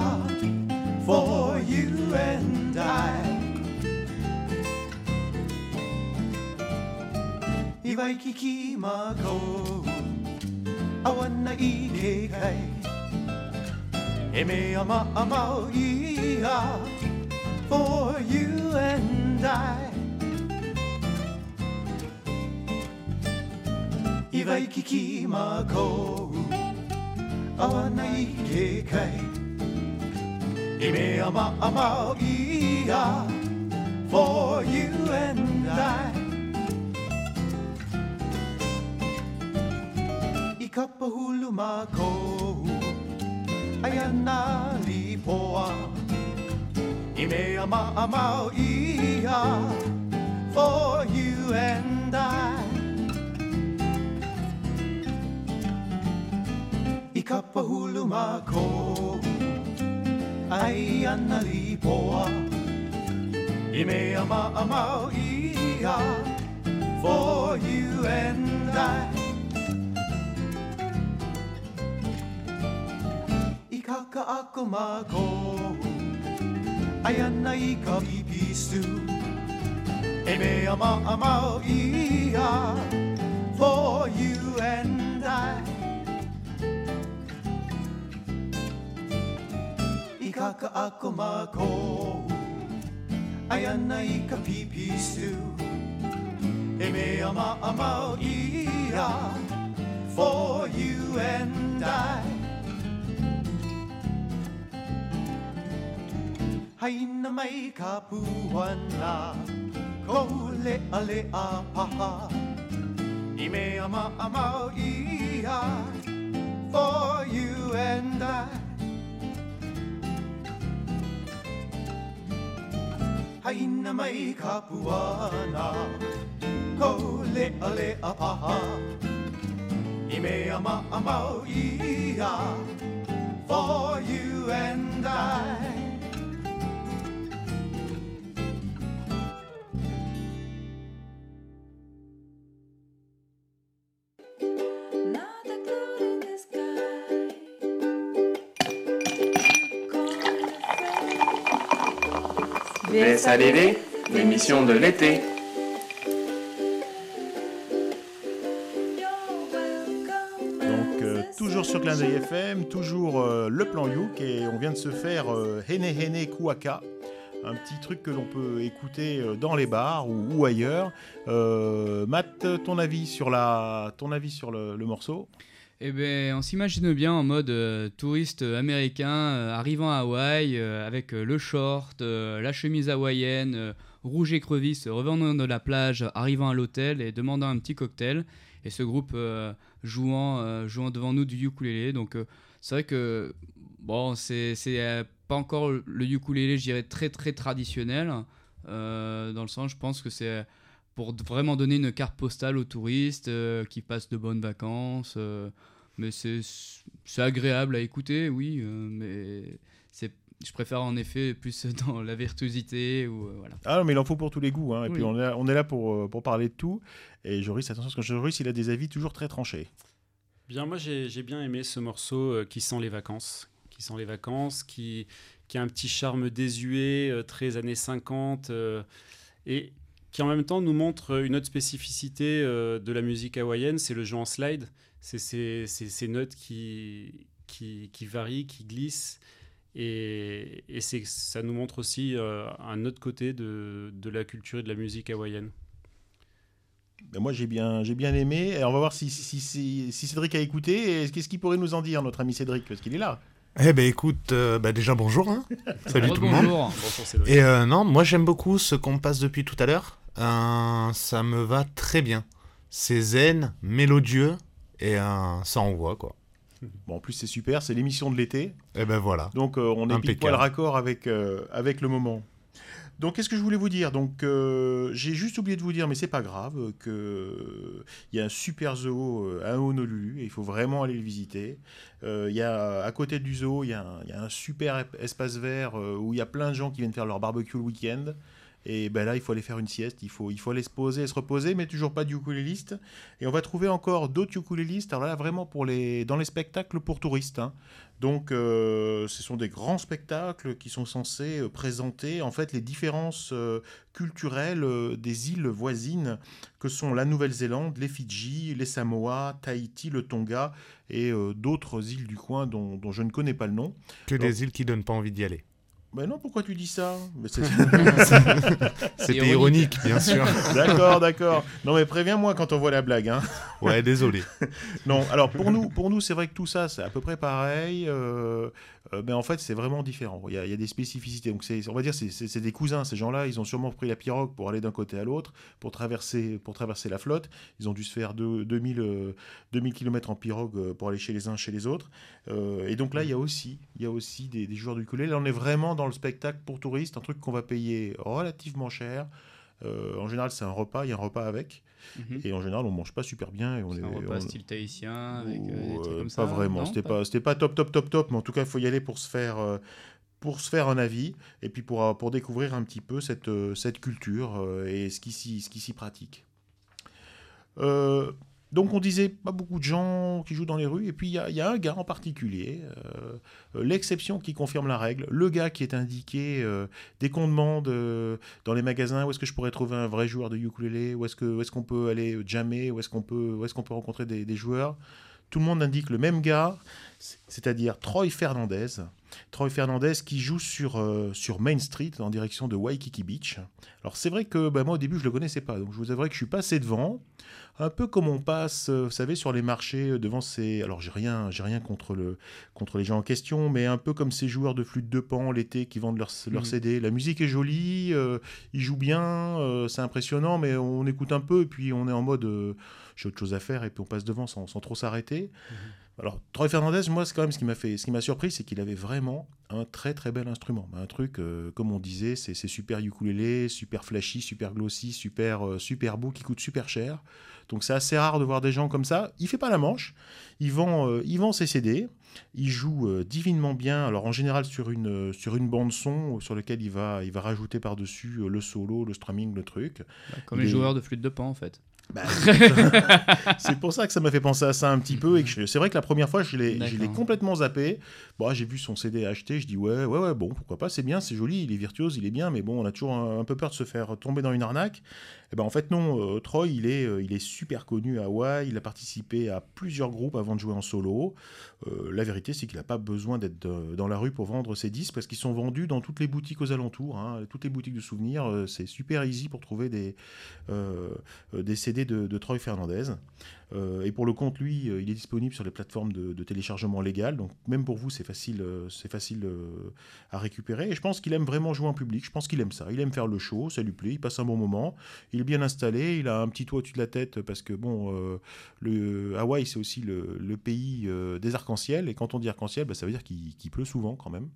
For you and I. I vai ki ki ma kou Awana i ke kai E mea ma amau ia. For you and I I vai ki ki ma kou Awana i ke kai E mea ma amau ia For you and I. I ka pahulu ma kou Ai ana li poa I mea ma amau ia For you and I. I ka pahulu ma kou Ai ana li poa I mea ma amau ia. For you and I. I kaka ako mako. Ai ana i ka pipisu. E mea ma amau ia. For you and I I kaka ako mako. Ai ana i ka pipisu E mea ma amau ia For you and I. Haina mai ka puana Ko le a le a paha I mea ma amau ia For you and I Haina mai ka puana Ko le a a paha I mea ma amau ia For you and I VSADD, l'émission de l'été. Donc, euh, toujours sur Clin d'œil FM, toujours euh, le plan Youk, et on vient de se faire euh, Hene Hene Kuaka un petit truc que l'on peut écouter dans les bars ou, ailleurs. Matt, ton avis sur, le morceau? Eh ben, on s'imagine bien en mode euh, touriste américain euh, arrivant à Hawaï euh, avec euh, le short, euh, la chemise hawaïenne, euh, rouge écrevisse, revenant de la plage, arrivant à l'hôtel et demandant un petit cocktail. Et ce groupe euh, jouant, euh, jouant devant nous du ukulélé. Donc euh, c'est vrai que bon, c'est euh, pas encore le ukulélé, je dirais, très très traditionnel. Euh, dans le sens, je pense que c'est pour vraiment donner une carte postale aux touristes euh, qui passent de bonnes vacances. Mais c'est c'est agréable à écouter, oui, euh, mais c'est je préfère en effet plus dans la virtuosité ou euh, voilà. Ah non, mais il en faut pour tous les goûts. hein. Et Oui. puis on est, là- on est là pour, euh, pour parler de tout. Et Joris, attention, parce que Joris, il a des avis toujours très tranchés. Bien, moi j'ai j'ai bien aimé ce morceau euh, qui sent les vacances, qui sent les vacances, qui, qui a un petit charme désuet, euh, très années 50, euh, et qui en même temps nous montre une autre spécificité euh, de la musique hawaïenne, c'est le jeu en slide, c'est ces, ces- ces notes qui, qui, qui varient, qui glissent, et, ça nous montre aussi euh, un autre côté de, de la culture et de la musique hawaïenne. Ben, moi, j'ai bien, j'ai bien aimé. Et on va voir si, si, si, si Cédric a écouté. Et Qu'est-ce qu'il pourrait nous en dire, notre ami Cédric Parce qu'il est là. Eh ben écoute, euh, bah, déjà bonjour. hein. Salut tout le monde. Bonjour. Bonjour Cédric. Et euh, non, moi j'aime beaucoup ce qu'on passe depuis tout à l'heure. Euh, ça me va très bien. C'est zen, mélodieux et euh, ça envoie quoi. Bon, en plus, c'est super. C'est l'émission de l'été. Et ben voilà. Donc, euh, on est pile poil raccord avec, euh, avec le moment. Donc, qu'est-ce que je voulais vous dire? Donc, euh, j'ai juste oublié de vous dire, mais c'est pas grave, que euh, il y a un super zoo à Honolulu et il faut vraiment aller le visiter. Euh, y a à côté du zoo, il y, a un- il y a un super espace vert où il y a plein de gens qui viennent faire leur barbecue le week-end. Et ben là, il faut aller faire une sieste, il faut, il faut aller se poser, se reposer, mais toujours pas de ukuléliste. Et on va trouver encore d'autres ukulélistes. Alors là, vraiment pour les, dans les spectacles pour touristes. hein. Donc, euh, ce sont des grands spectacles qui sont censés euh, présenter en fait les différences euh, culturelles euh, des îles voisines que sont la Nouvelle-Zélande, les Fidji, les Samoa, Tahiti, le Tonga et d'autres îles du coin dont, dont je ne connais pas le nom. Que des îles qui donnent pas envie d'y aller. Mais non, pourquoi tu dis ça? Mais c'est- C'était ironique, bien sûr. D'accord, d'accord. Non, mais préviens-moi quand on voit la blague. Hein. Ouais, désolé. Non, alors pour nous, pour nous c'est vrai que tout ça, c'est à peu près pareil. euh, mais en fait, c'est vraiment différent. Il y, a, des spécificités. Donc, on va dire, c'est, des cousins. Ces gens-là, ils ont sûrement pris la pirogue pour aller d'un côté à l'autre, pour traverser, pour traverser la flotte. Ils ont dû se faire deux- 2000, euh, 2000 km en pirogue euh, pour aller chez les uns, chez les autres. Euh, et donc là, il y a aussi, il y a aussi des, joueurs du ukulélé. Là, on est vraiment dans le spectacle pour touristes, un truc qu'on va payer relativement cher. En général, c'est un repas. Il y a un repas avec. Et en général, on mange pas super bien. Et on est, un repas on- style tahitien avec euh, des ou, trucs euh, comme pas ça. vraiment, c'était pas, c'était pas top, top, top, top, mais en tout cas, il faut y aller pour se faire, euh, pour se faire un avis et puis pour, pour découvrir un petit peu cette, cette culture et ce qui s'y, ce qui s'y pratique. Euh, donc on disait pas beaucoup de gens qui jouent dans les rues, et puis il y, a- un gars en particulier, euh, euh, l'exception qui confirme la règle, le gars qui est indiqué euh, dès qu'on demande dans les magasins où est-ce que je pourrais trouver un vrai joueur de ukulélé, où est-ce que est-ce qu'on peut aller jammer, où est-ce qu'on peut où est-ce qu'on peut rencontrer des, joueurs. Tout le monde indique le même gars, c'est-à-dire Troy Fernandez. Troy Fernandez qui joue sur, sur Main Street en direction de Waikiki Beach. Alors c'est vrai que bah, moi au début je le connaissais pas, donc je vous avouerai que je suis passé devant, un peu comme on passe, euh, vous savez, sur les marchés euh, devant ces. Alors j'ai rien, j'ai rien contre le contre les gens en question, mais un peu comme ces joueurs de flûte de pan l'été qui vendent leur, leur Mhm. CD. La musique est jolie, euh, ils jouent bien, euh, c'est impressionnant, mais on écoute un peu et puis on est en mode euh, j'ai autre chose à faire et puis on passe devant sans, sans trop s'arrêter. Alors, Troy Fernandez, moi, c'est quand même ce qui m'a fait, ce qui m'a surpris, c'est qu'il avait vraiment un très très bel instrument. Un truc, euh, comme on disait, c'est super ukulélé, super flashy, super glossy, super, euh, super beau, qui coûte super cher. Donc c'est assez rare de voir des gens comme ça. Il fait pas la manche, il vend, euh, il vend ses CD, il joue divinement bien. Alors en général sur une, sur une bande son sur laquelle il va, il va rajouter par-dessus euh, le solo, le strumming, le truc. Bah, Comme Il les est- joueurs de flûte de pan en fait. Bah, c'est pour ça que ça m'a fait penser à ça un petit peu. Et que c'est vrai que la première fois, je l'ai, complètement zappé. Bon, j'ai vu son CD acheté, je dis ouais, ouais, ouais, bon, pourquoi pas, c'est bien, c'est joli, il est virtuose, il est bien, mais bon, on a toujours un, un peu peur de se faire tomber dans une arnaque. Et ben en fait non, euh, Troy, il est, euh, il est super connu à Hawaï. Il a participé à plusieurs groupes avant de jouer en solo. Euh, la la vérité, c'est qu'il n'a pas besoin d'être dans la rue pour vendre ses disques parce qu'ils sont vendus dans toutes les boutiques aux alentours, hein. toutes les boutiques de souvenirs. c'est super easy pour trouver des, des CD de, de Troy Fernandez. et pour le compte, lui, il est disponible sur les plateformes de, téléchargement légal. Donc même pour vous, c'est facile, c'est facile à récupérer. Et je pense qu'il aime vraiment jouer en public. Je pense qu'il aime ça. Il aime faire le show, ça lui plaît. Il passe un bon moment. Il est bien installé. Il a un petit toit au-dessus de la tête parce que bon, le Hawaï, c'est aussi le, le pays des arcs-en-ciel. Et quand on dit arc-en-ciel, bah, ça veut dire qu'il pleut souvent quand même.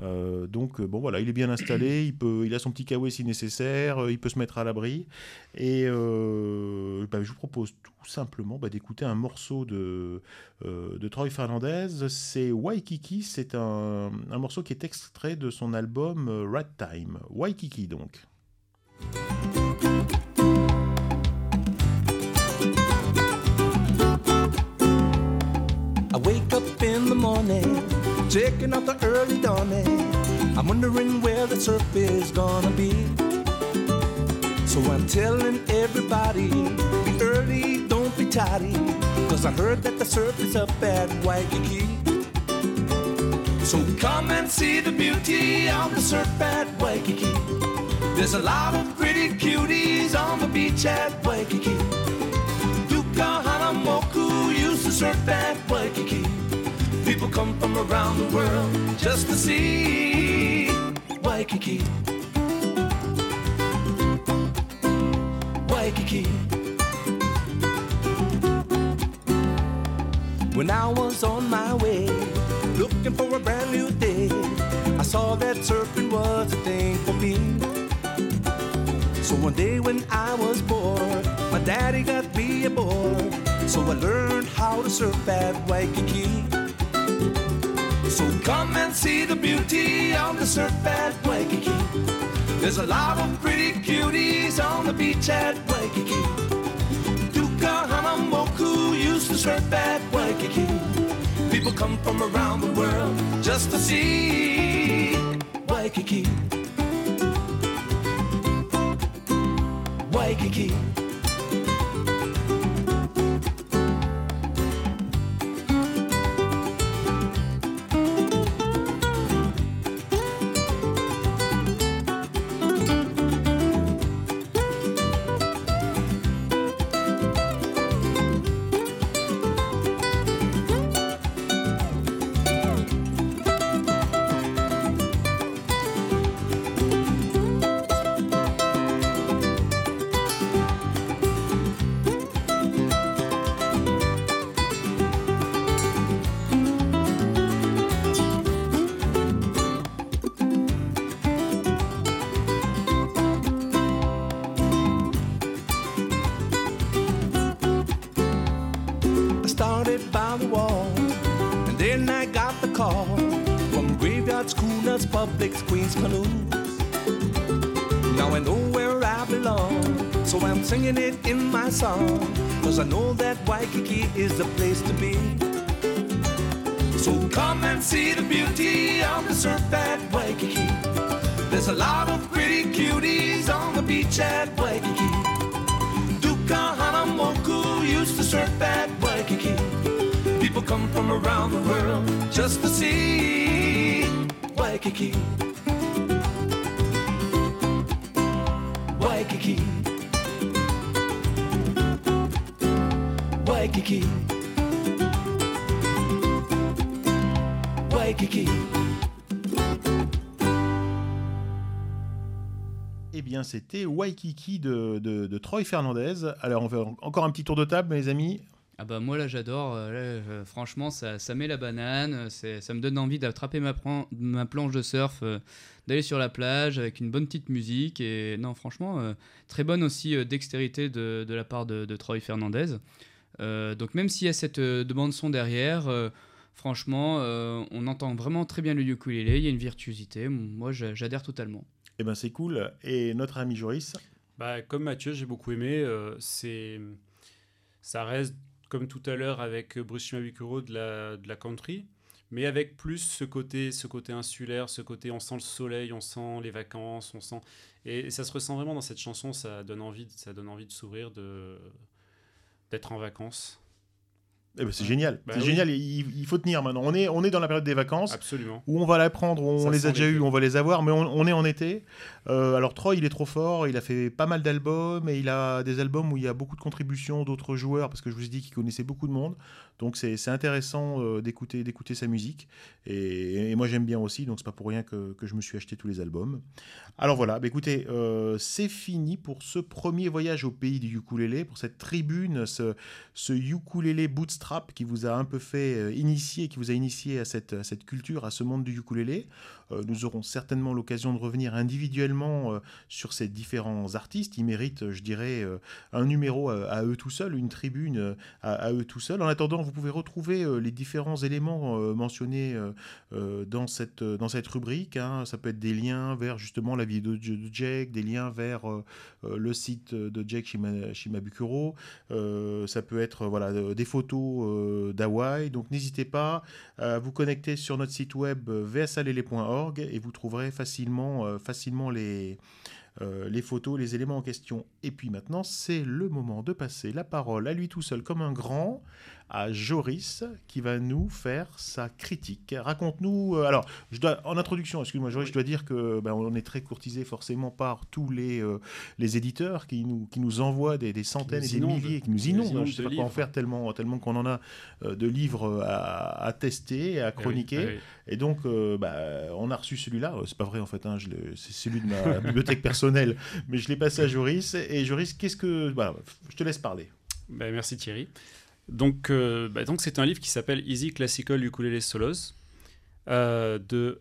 Euh, donc bon voilà, il est bien installé, il peut, il a son petit kawaii si nécessaire, euh, il peut se mettre à l'abri. Et euh, bah, je vous propose tout simplement bah, d'écouter un morceau de, de Troy Fernandez. C'est Waikiki, c'est un, un, morceau qui est extrait de son album Rat Time. Waikiki donc. Checking out the early dawning. I'm wondering where the surf is gonna be. So I'm telling everybody, be early, don't be tardy. Cause I heard that the surf is up at Waikiki. So come and see the beauty on the surf at Waikiki. There's a lot of pretty cuties on the beach at Waikiki. Duka Hanamoku used to surf at Waikiki. Come from around the world just to see Waikiki. Waikiki. When I was on my way, looking for a brand new day, I saw that surfing was a thing for me. So one day when I was bored, my daddy got me aboard. So I learned how to surf at Waikiki. Come and see the beauty on the surf at Waikiki. There's a lot of pretty cuties on the beach at Waikiki. Duka Hanamoku used to surf at Waikiki. People come from around the world just to see Waikiki. Waikiki. Surf at Waikiki. There's a lot of pretty cuties on the beach at Waikiki. Duka Hanamoku used to surf at Waikiki. People come from around the world just to see. Waikiki. Waikiki de, de, Troy Fernandez. Alors, on fait encore un petit tour de table, mes amis. Ah bah moi là j'adore, euh, franchement ça, ça, met la banane, ça me donne envie d'attraper ma, planche de surf, euh, d'aller sur la plage avec une bonne petite musique et non franchement euh, très bonne aussi dextérité de, de, la part de, de Troy Fernandez. donc même s'il y a cette demande son derrière, franchement on entend vraiment très bien le ukulélé, il y a une virtuosité, moi j'adhère totalement. Eh ben c'est cool. Et notre ami Joris bah, Comme Mathieu j'ai beaucoup aimé, c'est ça reste comme tout à l'heure avec Bruce Shimabukuro de la, de la country, mais avec plus ce côté, ce côté insulaire, ce côté on sent le soleil, on sent les vacances, on sent et, ça se ressent vraiment dans cette chanson. Ça donne envie, ça donne envie de s'ouvrir, de d'être en vacances. Eh ben, c'est génial, Bah c'est oui. génial. Il, il faut tenir maintenant. On est, on est dans la période des vacances Absolument. où on va la prendre, on Ça les a déjà eu, on va les avoir, mais on, on est en été. Euh, alors Troy, il est trop fort, il a fait pas mal d'albums et il a des albums où il y a beaucoup de contributions d'autres joueurs parce que je vous ai dit qu'il connaissait beaucoup de monde. Donc c'est c'est intéressant euh, d'écouter d'écouter sa musique et, et moi j'aime bien aussi, donc c'est pas pour rien que, que je me suis acheté tous les albums. Alors voilà, bah écoutez, euh, c'est fini pour ce premier voyage au pays du ukulélé, pour cette tribune, ce, ce ukulélé bootstrap qui vous a un peu fait euh, initier, qui vous a initié à cette, à cette culture, à ce monde du ukulélé. Euh, nous aurons certainement l'occasion de revenir individuellement euh, sur ces différents artistes. Ils méritent, euh, je dirais, un numéro à, eux tout seuls, une tribune à, eux tout seuls. En attendant, vous pouvez retrouver les différents éléments mentionnés dans, cette, rubrique. hein. Ça peut être des liens vers justement la vidéo de, de Jake, des liens vers le site de Jake Shima- Shimabukuro. Ça peut être voilà, des photos d'Hawaï. Donc n'hésitez pas à vous connecter sur notre site web euh, et vous trouverez facilement, euh, facilement euh, les photos, les éléments en question. Et puis maintenant, c'est le moment de passer la parole à lui tout seul comme un grand, à Joris, qui va nous faire sa critique. Raconte-nous. euh, alors, je dois, en introduction, excuse-moi, Joris, je dois dire que ben, on est très courtisé forcément par tous les, euh, les éditeurs qui nous, qui nous envoient des, des centaines et des milliers, qui nous Qui nous inondent. je sais de pas quoi en faire tellement, tellement qu'on en a euh, de livres à, à tester, à Eh oui, chroniquer. eh oui. Et donc, euh, bah, on a reçu celui-là. C'est pas vrai en fait, hein, c'est celui de ma bibliothèque personnelle, mais je l'ai passé à Joris. Et Joris, qu'est-ce que, voilà, je te laisse parler. Bah, merci Thierry. Donc, euh, bah, donc c'est un livre qui s'appelle Easy Classical Ukulele Solos euh, de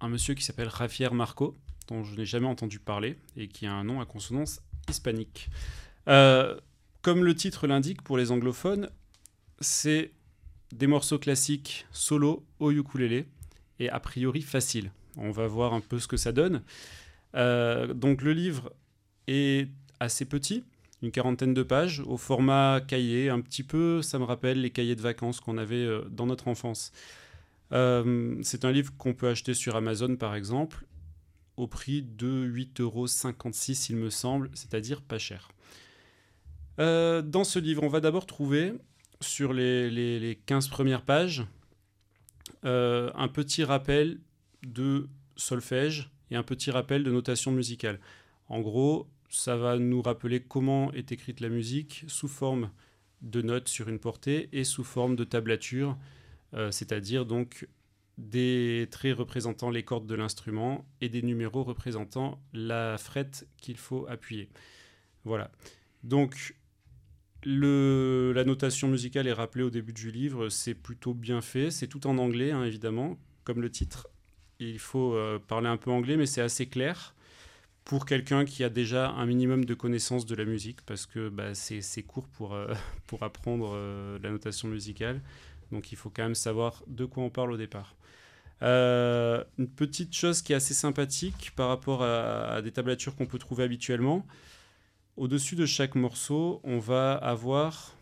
un monsieur qui s'appelle Javier Marco, dont je n'ai jamais entendu parler et qui a un nom à consonance hispanique. Euh, comme le titre l'indique pour les anglophones, c'est des morceaux classiques solo au ukulélé et a priori facile. On va voir un peu ce que ça donne. Donc le livre est assez petit, une quarantaine de pages, au format cahier, un petit peu, ça me rappelle les cahiers de vacances qu'on avait euh, dans notre enfance. Euh, c'est un livre qu'on peut acheter sur Amazon par exemple, au prix de 8,56 euros, il me semble, c'est-à-dire pas cher. Euh, dans ce livre, on va d'abord trouver, sur les, les- les 15 premières pages, un petit rappel de solfège et un petit rappel de notation musicale. En gros, ça va nous rappeler comment est écrite la musique sous forme de notes sur une portée et sous forme de tablature, euh, c'est-à-dire donc des traits représentant les cordes de l'instrument et des numéros représentant la frette qu'il faut appuyer. Voilà. Donc la notation musicale est rappelée au début du livre, c'est plutôt bien fait, c'est tout en anglais hein, évidemment, comme le titre. Il faut euh, parler un peu anglais, mais c'est assez clair pour quelqu'un qui a déjà un minimum de connaissances de la musique, parce que bah, c'est court pour, euh, pour apprendre euh, la notation musicale. Donc il faut quand même savoir de quoi on parle au départ. Euh, une petite chose qui est assez sympathique par rapport à, à des tablatures qu'on peut trouver habituellement. Au-dessus de chaque morceau, on va avoir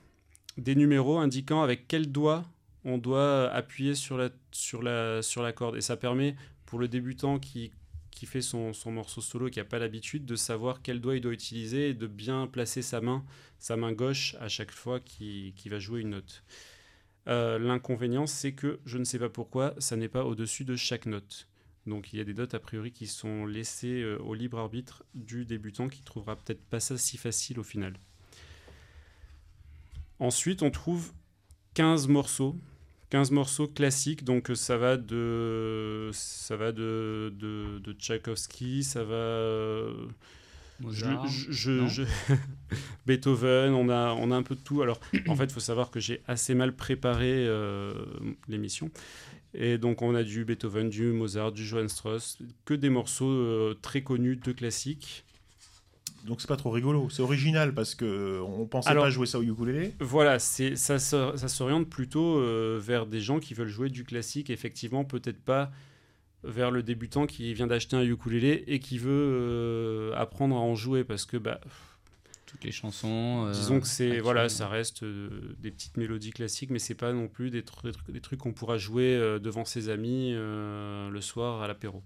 des numéros indiquant avec quel doigt on doit appuyer sur la, sur la, sur la corde. Et ça permet pour le débutant qui, qui fait son, morceau solo, qui n'a pas l'habitude, de savoir quel doigt il doit utiliser et de bien placer sa main, sa main gauche à chaque fois qu'il qu'il va jouer une note. Euh, L'inconvénient, c'est que je ne sais pas pourquoi, ça n'est pas au-dessus de chaque note. Donc il y a des notes a priori qui sont laissées euh, au libre arbitre du débutant qui trouvera peut-être pas ça si facile au final. Ensuite, on trouve 15 morceaux. 15 morceaux classiques, donc euh, ça va de, ça va de, de, de Tchaïkovski, ça va... euh, Mozart, je- je- non je- Beethoven, on a, on a un peu de tout. Alors, en fait, il faut savoir que j'ai assez mal préparé euh, l'émission. Et donc, on a du Beethoven, du Mozart, du Johann Strauss, que des morceaux euh, très connus de classiques. Donc c'est pas trop rigolo, c'est original parce que on pensait Alors- pas jouer ça au ukulélé. Voilà, c'est ça, s'or- ça s'oriente plutôt euh, vers des gens qui veulent jouer du classique, effectivement, peut-être pas vers le débutant qui vient d'acheter un ukulélé et qui veut euh, apprendre à en jouer parce que bah, Toutes les chansons. euh, disons que c'est voilà, ça reste euh, des petites mélodies classiques, mais c'est pas non plus des, tru- des trucs qu'on pourra jouer euh, devant ses amis euh, le soir à l'apéro.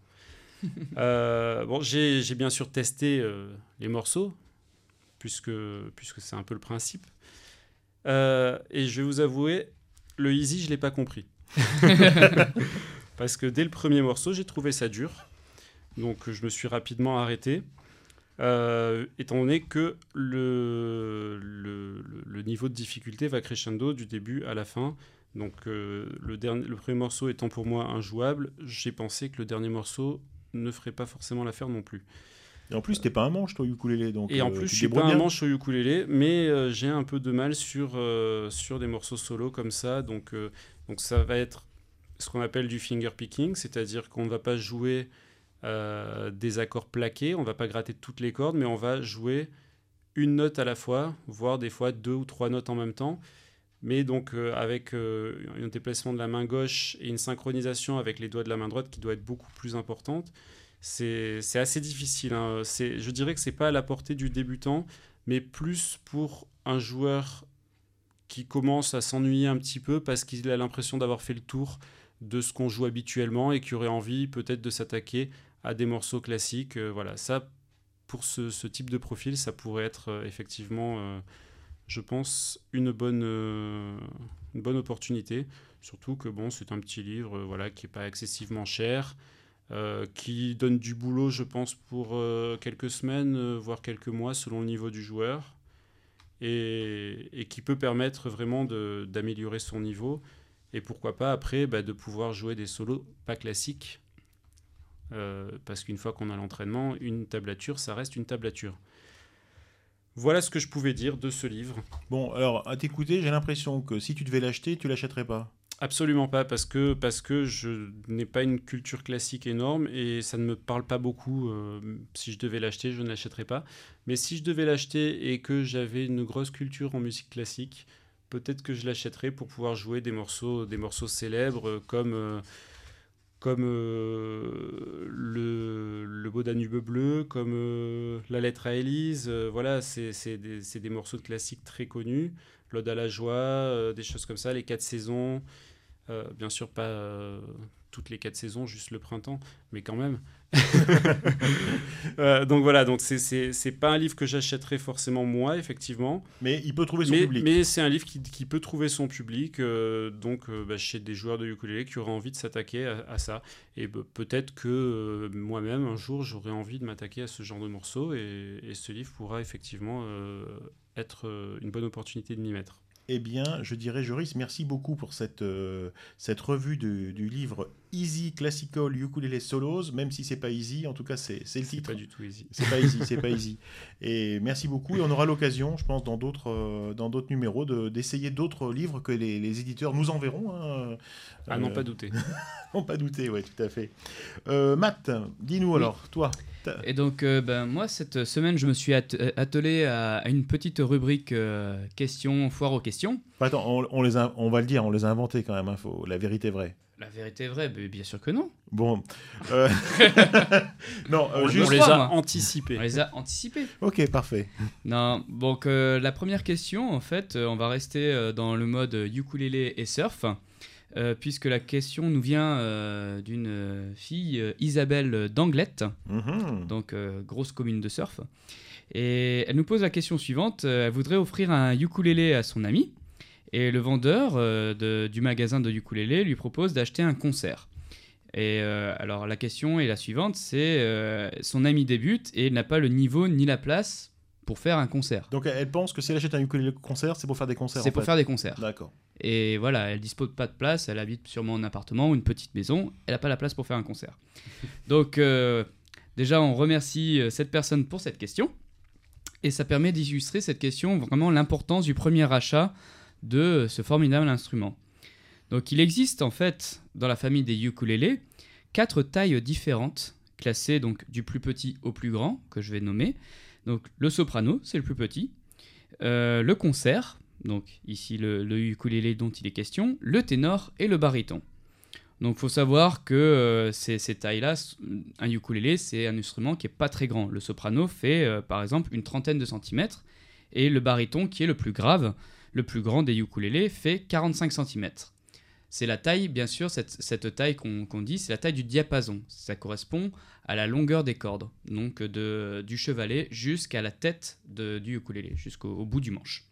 Euh, bon, j'ai bien sûr testé euh, les morceaux, puisque, puisque c'est un peu le principe. Euh, et je vais vous avouer, le easy, je l'ai pas compris. Parce que dès le premier morceau, j'ai trouvé ça dur. Donc je me suis rapidement arrêté. Euh, étant donné que le, le, le, niveau de difficulté va crescendo du début à la fin. Donc euh, le, dernier, le premier morceau étant pour moi injouable, j'ai pensé que le dernier morceau ne ferait pas forcément l'affaire non plus. Et en plus, t'es pas un manche, toi, ukulélé. Donc, et en plus, je suis pas un manche au ukulélé, mais j'ai un peu de mal sur, sur des morceaux solo comme ça. Donc, donc ça va être ce qu'on appelle du finger picking, c'est-à-dire qu'on ne va pas jouer euh, des accords plaqués, on ne va pas gratter toutes les cordes, mais on va jouer une note à la fois, voire des fois deux ou trois notes en même temps. Mais donc euh, avec euh, un déplacement de la main gauche et une synchronisation avec les doigts de la main droite qui doit être beaucoup plus importante, c'est assez difficile. Hein. Je dirais que c'est pas à la portée du débutant, mais plus pour un joueur qui commence à s'ennuyer un petit peu parce qu'il a l'impression d'avoir fait le tour de ce qu'on joue habituellement et qui aurait envie peut-être de s'attaquer à des morceaux classiques. Euh, voilà, ça, pour ce, type de profil, ça pourrait être effectivement, je pense, une bonne, une bonne opportunité. Surtout que bon, c'est un petit livre voilà, qui n'est pas excessivement cher. qui donne du boulot, je pense, pour quelques semaines, voire quelques mois, selon le niveau du joueur, et, qui peut permettre vraiment d'améliorer son niveau et pourquoi pas après bah, de pouvoir jouer des solos pas classiques. Euh, parce qu'une fois qu'on a l'entraînement, une tablature, ça reste une tablature. Voilà ce que je pouvais dire de ce livre. Bon, alors à t'écouter, j'ai l'impression que si tu devais l'acheter, tu l'achèterais pas. Absolument pas, parce que, parce que je n'ai pas une culture classique énorme et ça ne me parle pas beaucoup. Euh, si je devais l'acheter, je ne l'achèterais pas. Mais si je devais l'acheter et que j'avais une grosse culture en musique classique, peut-être que je l'achèterai pour pouvoir jouer des morceaux, des morceaux célèbres comme, euh, comme euh, le, Beau Danube bleu, comme euh, La lettre à Élise. voilà, c'est des, des, morceaux de classiques très connus. L'Ode à la joie, des choses comme ça, Les Quatre Saisons. bien sûr, pas toutes les quatre saisons, juste le printemps, mais quand même. Euh, donc voilà, donc c'est pas un livre que j'achèterais forcément moi, effectivement. Mais il peut trouver son public. Mais c'est un livre qui, qui, peut trouver son public, euh, donc euh, bah, chez des joueurs de ukulélé qui auraient envie de s'attaquer à, ça. Et bah, peut-être que moi-même, un jour, j'aurais envie de m'attaquer à ce genre de morceaux, et, et ce livre pourra effectivement être une bonne opportunité de m'y mettre. Eh bien, je dirais, Joris, merci beaucoup pour cette, cette revue du, livre Easy Classical Ukulele Solos, même si c'est pas easy, en tout cas, c'est le titre. pas du tout easy. C'est pas easy, c'est pas easy. Et merci beaucoup, et on aura l'occasion, je pense, dans d'autres euh, dans d'autres numéros, d'essayer d'autres livres que les, les, éditeurs nous enverront. Hein. Ah, non, pas douter. non, pas douter, oui, tout à fait. Euh, Matt, dis-nous alors, toi. Et donc, euh, ben, moi, cette semaine, je me suis euh, attelé à, une petite rubrique euh, questions, foire aux questions. Attends, on, les on va le dire, on les a inventés quand même, hein, faut, la vérité est vraie. La vérité est vraie, bien sûr que non. Bon. non, on, les a anticipés. On les a anticipés. Ok, parfait. Non, donc la première question, en fait, on va rester dans le mode ukulélé et surf. Euh, puisque la question nous vient euh, d'une fille, euh, Isabelle d'Anglette, mhm. donc grosse commune de surf. Et elle nous pose la question suivante elle voudrait offrir un ukulélé à son ami, et le vendeur du magasin de ukulélé lui propose d'acheter un concert. Et alors la question est la suivante c'est son ami débute et il n'a pas le niveau ni la place pour faire un concert. Donc elle pense que si elle achète un ukulélé concert, c'est pour faire des concerts. C'est pour faire des concerts. D'accord. Et voilà, elle dispose pas de place, elle habite sûrement en appartement ou une petite maison, elle n'a pas la place pour faire un concert. Donc euh, déjà, on remercie euh, cette personne pour cette question. Et ça permet d'illustrer cette question, vraiment l'importance du premier achat de ce formidable instrument. Donc il existe en fait dans la famille des ukulélés quatre tailles différentes, classées donc du plus petit au plus grand, que je vais nommer. Donc le soprano, c'est le plus petit. Euh, le concert, donc ici le, ukulélé dont il est question, le ténor et le baryton. Donc faut savoir que euh, ces, tailles-là, un ukulélé, c'est un instrument qui est pas très grand. Le soprano fait euh, par exemple une trentaine de centimètres, et le baryton, qui est le plus grave, le plus grand des ukulélés, fait 45 centimètres. C'est la taille, bien sûr, cette, taille qu'on dit, c'est la taille du diapason. Ça correspond à la longueur des cordes, donc du chevalet jusqu'à la tête du ukulélé, jusqu'au bout du manche.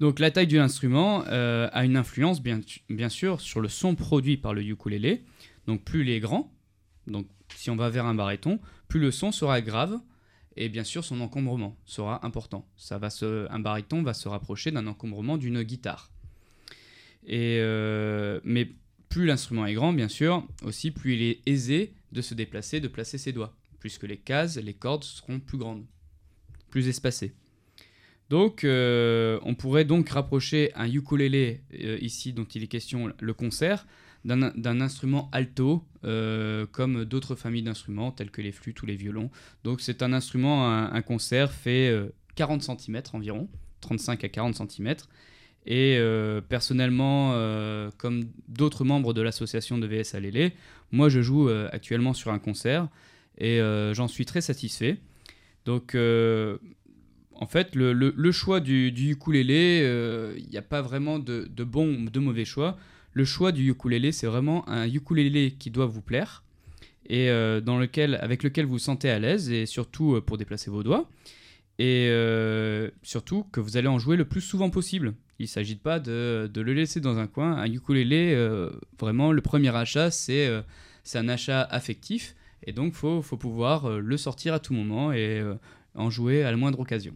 Donc la taille de l'instrument euh, a une influence bien, bien sûr sur le son produit par le ukulélé. Donc plus il est grand, donc si on va vers un baryton, plus le son sera grave et bien sûr son encombrement sera important. Ça va se, un baryton va se rapprocher d'un encombrement d'une guitare. Et euh, mais plus l'instrument est grand, bien sûr, aussi plus il est aisé de se déplacer, de placer ses doigts, puisque les cases, les cordes seront plus grandes, plus espacées. Donc, euh, on pourrait donc rapprocher un ukulélé, euh, ici dont il est question, le concert, d'un instrument alto, euh, comme d'autres familles d'instruments, tels que les flûtes ou les violons. Donc, c'est un instrument, un, concert fait 40 cm environ, 35 à 40 cm. Et personnellement, comme d'autres membres de l'association de VS Alélé, moi je joue actuellement sur un concert et j'en suis très satisfait. Donc en fait, le, choix du, ukulélé, il euh, n'y a pas vraiment de, de bon ou de mauvais choix. Le choix du ukulélé, c'est vraiment un ukulélé qui doit vous plaire et euh, dans lequel, avec lequel vous sentez à l'aise et surtout euh, pour déplacer vos doigts. Et surtout que vous allez en jouer le plus souvent possible. Il ne s'agit pas de, le laisser dans un coin. Un ukulélé, vraiment, le premier achat, c'est un achat affectif. Et donc, faut, faut, pouvoir le sortir à tout moment et en jouer à la moindre occasion.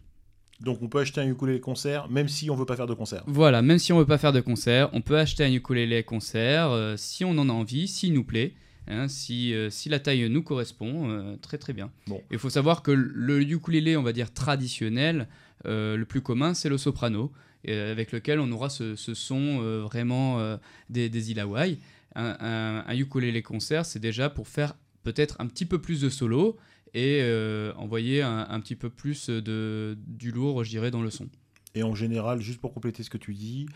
Donc on peut acheter un ukulélé concert même si on veut pas faire de concert. Voilà, même si on veut pas faire de concert, on peut acheter un ukulélé concert euh, si on en a envie, s'il nous plaît. Hein, si, euh, si, la taille nous correspond, euh, très très bien. Bon. Il faut savoir que le ukulélé, on va dire traditionnel, le plus commun, c'est le soprano, avec lequel on aura ce, son vraiment des, des îles Hawaï. Un, un ukulélé concert, c'est déjà pour faire peut-être un petit peu plus de solo et euh, envoyer un, petit peu plus de, du lourd, je dirais, dans le son. Et en général, juste pour compléter ce que tu dis,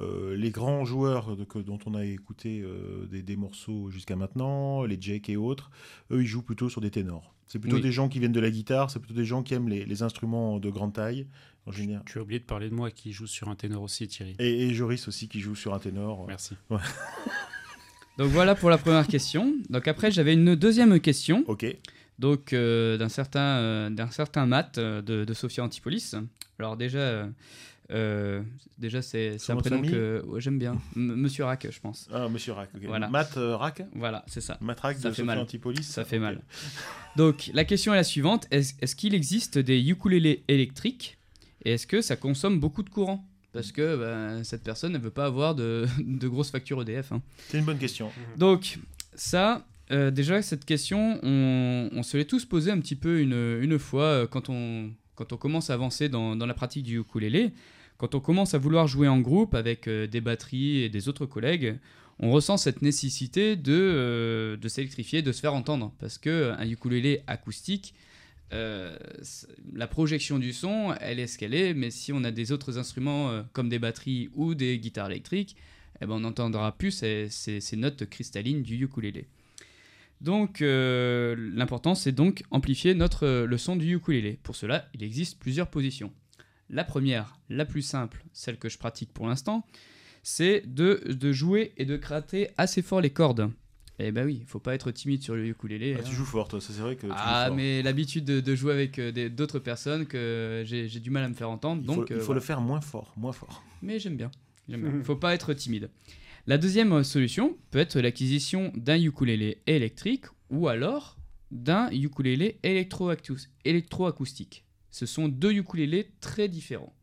euh, les grands joueurs que, dont on a écouté euh, des, des, morceaux jusqu'à maintenant, les Jake et autres, eux, ils jouent plutôt sur des ténors. C'est plutôt des gens qui viennent de la guitare, c'est plutôt des gens qui aiment les, les instruments de grande taille. En général. Tu as oublié de parler de moi qui joue sur un ténor aussi, Thierry. Et, et Joris aussi qui joue sur un ténor. Merci. Donc voilà pour la première question. Donc après, j'avais une deuxième question. Ok donc euh, d'un certain, euh, d'un certain Matt euh, de, de, Sophia Antipolis. Alors déjà, déjà c'est, un prénom que j'aime bien. Monsieur Rack, je pense. Ah, Monsieur Rack, ok. Voilà. Matt Rack Voilà, c'est ça. Matt Rack de Sophia Antipolis Ça fait mal. Donc la question est la suivante. Est-ce, est-ce qu'il existe des ukulélés électriques et est-ce que ça consomme beaucoup de courant? Parce que ben, cette personne ne veut pas avoir de, de grosses factures EDF. Hein. C'est une bonne question. Donc, ça, euh, déjà, cette question, on, se l'est tous posé un petit peu une, une fois euh, quand, on, quand on commence à avancer dans, dans, la pratique du ukulélé. Quand on commence à vouloir jouer en groupe avec euh, des batteries et des autres collègues, on ressent cette nécessité de, de s'électrifier, de se faire entendre. Parce qu'un ukulélé acoustique, la projection du son, elle est ce qu'elle est, mais si on a des autres instruments comme des batteries ou des guitares électriques, eh ben on n'entendra plus ces, ces, ces, notes cristallines du ukulélé. Donc euh, l'important c'est donc amplifier notre, euh, le son du ukulélé. Pour cela, il existe plusieurs positions. La première, la plus simple, celle que je pratique pour l'instant, c'est de, de, jouer et de gratter assez fort les cordes. Eh ben oui, faut pas être timide sur le ukulélé. Ah, Tu hein. joues fort, toi, c'est vrai que. ah, mais l'habitude de, jouer avec euh, d'autres personnes que j'ai du mal à me faire entendre. Il donc, faut, il faut le faire moins fort, moins fort. Mais j'aime bien. Il ne faut pas être timide. La deuxième euh, solution peut être l'acquisition d'un ukulélé électrique ou alors d'un ukulélé électroacoustique. Ce sont deux ukulélés très différents.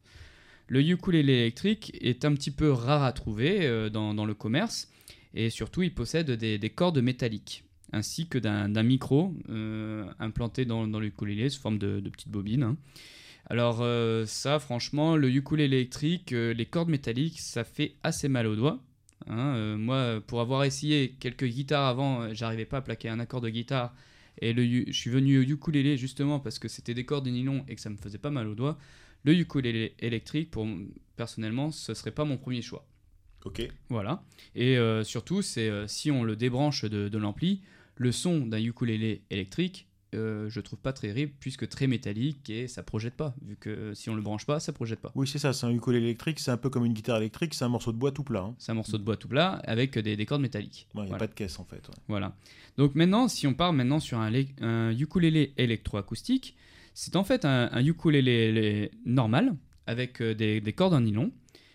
Le ukulélé électrique est un petit peu rare à trouver euh, dans, le commerce et surtout il possède des, cordes métalliques ainsi que d'un micro euh, implanté dans, dans, le ukulélé sous forme de, petites bobines. Hein. Alors ça franchement le ukulélé électrique, les cordes métalliques ça fait assez mal aux doigts Hein, euh, moi, pour avoir essayé quelques guitares avant, euh, j'arrivais pas à plaquer un accord de guitare. Et le, je suis venu au ukulélé justement parce que c'était des cordes de nylon et que ça me faisait pas mal aux doigts. Le ukulélé électrique, pour personnellement, ce serait pas mon premier choix. Ok. Voilà. Et euh, surtout, c'est si on le débranche de, de l'ampli, le son d'un ukulélé électrique euh, je trouve pas très terrible puisque très métallique et ça projette pas. Vu que euh, si on le branche pas ça projette pas. Oui c'est ça c'est un ukulélé électrique c'est un peu comme une guitare électrique c'est un morceau de bois tout plat hein. c'est un morceau de bois tout plat avec des, cordes métalliques. Il n'y a pas de caisse en fait voilà. Donc maintenant si on part maintenant sur un, un ukulélé électroacoustique c'est en fait un, ukulélé normal avec euh, des, cordes en nylon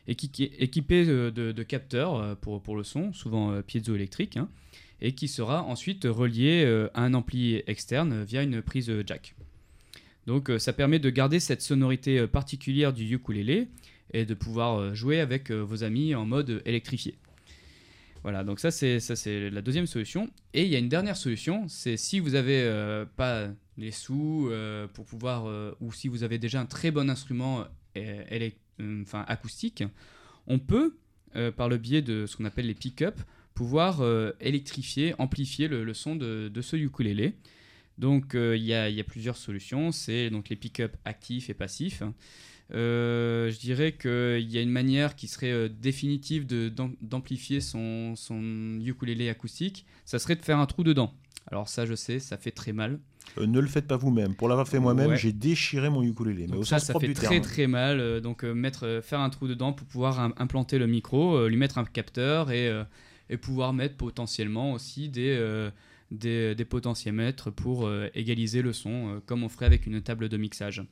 équi- équipé de, de- de capteurs pour, pour le son, souvent piézoélectriques, hein, et qui sera ensuite relié euh, à un ampli externe euh, via une prise euh, jack. Donc ça permet de garder cette sonorité particulière du ukulélé et de pouvoir jouer avec vos amis en mode électrifié. Voilà, donc ça c'est ça c'est la deuxième solution. Et il y a une dernière solution, c'est si vous avez pas les sous pour pouvoir ou si vous avez déjà un très bon instrument enfin acoustique, on peut par le biais de ce qu'on appelle les pick-up pouvoir euh, électrifier, amplifier le, le son de, de ce ukulélé. Donc euh, il y, a, il y a plusieurs solutions, c'est donc les pick-up actifs et passifs. Euh, je dirais qu'il y a une manière qui serait euh, définitive d'amplifier son, son ukulélé acoustique, ça serait de faire un trou dedans. Alors ça je sais, ça fait très mal. Ne le faites pas vous-même. Pour l'avoir fait moi-même, Ouais. j'ai déchiré mon ukulélé. Mais au ça, sens ça fait très terme. très mal. donc mettre, faire un trou dedans pour pouvoir im- implanter le micro, lui mettre un capteur et, et pouvoir mettre potentiellement aussi des, euh, des, des potentiomètres pour euh, égaliser le son, euh, comme on ferait avec une table de mixage.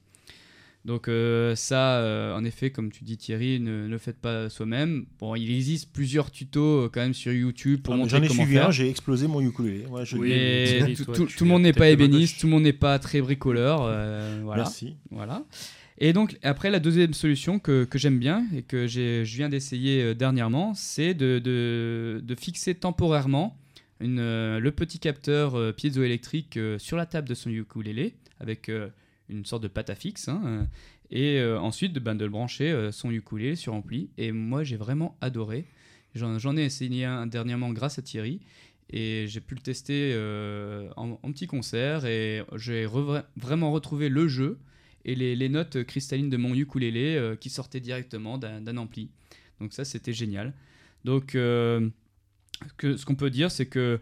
Donc euh, ça, euh, en effet, comme tu dis Thierry, ne, ne le faites pas soi-même. Bon, il existe plusieurs tutos euh, quand même sur YouTube pour Ah, montrer J'en ai comment suivi faire. un, j'ai explosé mon ukulélé. Ouais, je- Mais Thierry, tout, toi, tout- tu tout le monde n'est pas ébéniste, tout le monde n'est pas très bricoleur. euh, voilà. Merci. Voilà. Et donc, après, la deuxième solution que, j'aime bien et que je viens d'essayer euh, dernièrement, c'est de, fixer temporairement euh, le petit capteur euh, piézoélectrique euh, sur la table de son ukulélé avec une sorte de pâte à fixe. hein, et ensuite, ben, de le brancher son ukulélé sur ampli. Et moi, j'ai vraiment adoré. J'en ai essayé un dernièrement grâce à Thierry. Et j'ai pu le tester en, petit concert. Et j'ai vraiment retrouvé le jeu et les, notes cristallines de mon ukulélé euh, qui sortaient directement d'un ampli. Donc ça, c'était génial. Donc, euh, ce qu'on peut dire, c'est que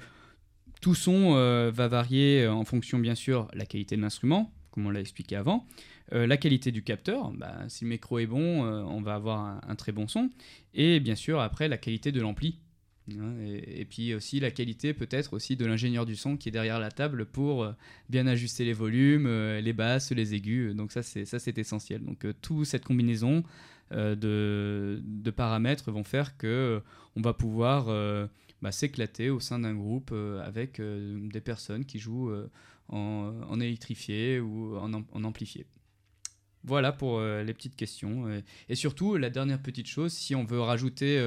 tout son euh, va varier en fonction, bien sûr, la qualité de l'instrument, comme on l'a expliqué avant, la qualité du capteur, bah, si le micro est bon, on va avoir un très bon son, et bien sûr, après, la qualité de l'ampli. Hein, et, puis aussi la qualité peut-être aussi de l'ingénieur du son qui est derrière la table pour euh, bien ajuster les volumes, euh, les basses, les aigus. Donc ça c'est ça c'est essentiel. Donc euh, toute cette combinaison de, de paramètres vont faire que on va pouvoir bah, s'éclater au sein d'un groupe avec des personnes qui jouent en, en électrifié ou en, en amplifié. Voilà pour les petites questions. Et, surtout, la dernière petite chose, si on veut rajouter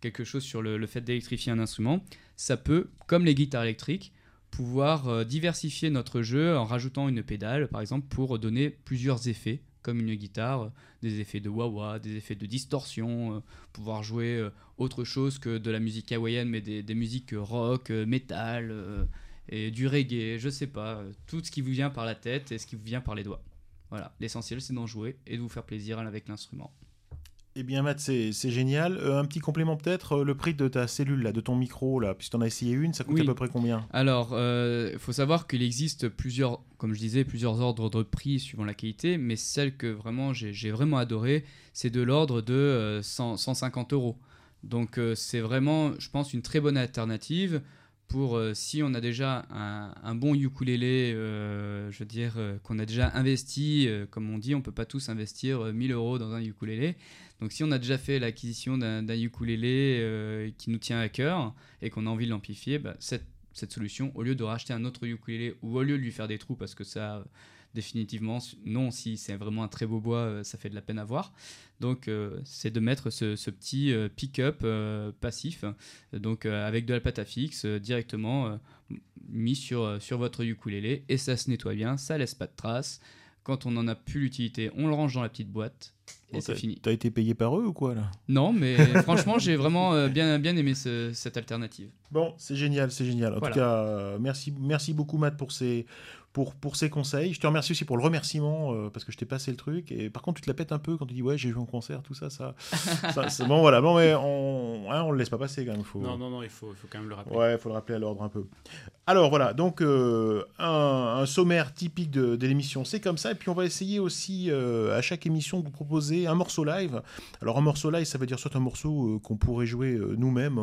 quelque chose sur le, fait d'électrifier un instrument, ça peut, comme les guitares électriques, pouvoir euh, diversifier notre jeu en rajoutant une pédale, par exemple, pour donner plusieurs effets, comme une guitare, des effets de wah-wah, des effets de distorsion, euh, pouvoir jouer euh, autre chose que de la musique hawaïenne, mais des, des musiques rock, euh, et du reggae, je sais pas, tout ce qui vous vient par la tête et ce qui vous vient par les doigts. Voilà, l'essentiel c'est d'en jouer et de vous faire plaisir avec l'instrument. Eh bien, Matt, c'est génial. Euh, un petit complément peut-être, euh, le prix de ta cellule, là, de ton micro, là, puisque tu en as essayé une, ça coûte Oui. à peu près combien? Alors, il faut savoir qu'il existe plusieurs, comme je disais, plusieurs ordres de prix suivant la qualité, mais celle que vraiment j'ai vraiment adoré, c'est de l'ordre de euh, 100 150 euros. Donc euh, c'est vraiment, je pense, une très bonne alternative pour euh, si on a déjà un, un bon ukulélé, euh, je veux dire, euh, qu'on a déjà investi, euh, comme on dit, on peut pas tous investir euh, 1000 euros dans un ukulélé. Donc si on a déjà fait l'acquisition d'un ukulélé euh, qui nous tient à cœur et qu'on a envie de l'amplifier, bah, cette, solution, au lieu de racheter un autre ukulélé ou au lieu de lui faire des trous, parce que ça, définitivement, non, si c'est vraiment un très beau bois, euh, ça fait de la peine à voir. Donc euh, c'est de mettre ce, petit pick-up passif, donc avec de la pâte à fixe, directement mis sur, sur votre ukulélé, et ça se nettoie bien, ça laisse pas de traces. Quand on n'en a plus l'utilité, on le range dans la petite boîte, et Oh, c'est fini. T'as été payé par eux ou quoi, là? Non, mais franchement, j'ai vraiment euh, bien, bien aimé ce- cette alternative. Bon, c'est génial, c'est génial. En Voilà. tout cas, euh, merci, merci beaucoup Matt pour ces, pour, pour ces conseils. Je te remercie aussi pour le remerciement euh, parce que je t'ai passé le truc. Et par contre, tu te la pètes un peu quand tu dis ouais, j'ai joué en concert, tout ça, ça. ça c'est bon, voilà. Bon, mais on, hein, on le laisse pas passer quand même. Faut... Non, non, non, il faut, faut quand même le rappeler. Ouais, il faut le rappeler à l'ordre un peu. Alors voilà, donc euh, un, un sommaire typique de, de l'émission, c'est comme ça. Et puis on va essayer aussi euh, à chaque émission de vous proposer un morceau live. Alors un morceau live, ça veut dire soit un morceau qu'on pourrait jouer nous-mêmes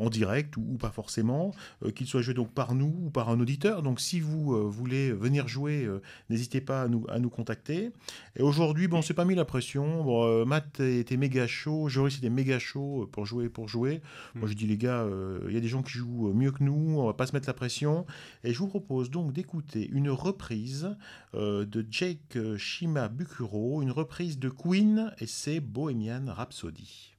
en direct ou, ou pas forcément, qu'il soit joué donc par nous ou par un auditeur. Donc si vous voulez voulez venir jouer, euh, n'hésitez pas à nous, à nous contacter. Et aujourd'hui, bon, c'est pas mis la pression. Bon, euh, Matt était méga chaud, Joris était méga chaud pour jouer, pour jouer. Moi, je dis les gars, euh, il y a des gens qui jouent mieux que nous, on va pas se mettre la pression. Et je vous propose donc d'écouter une reprise euh, de Jake Shima Bukuro, une reprise de Queen et c'est Bohemian Rhapsody.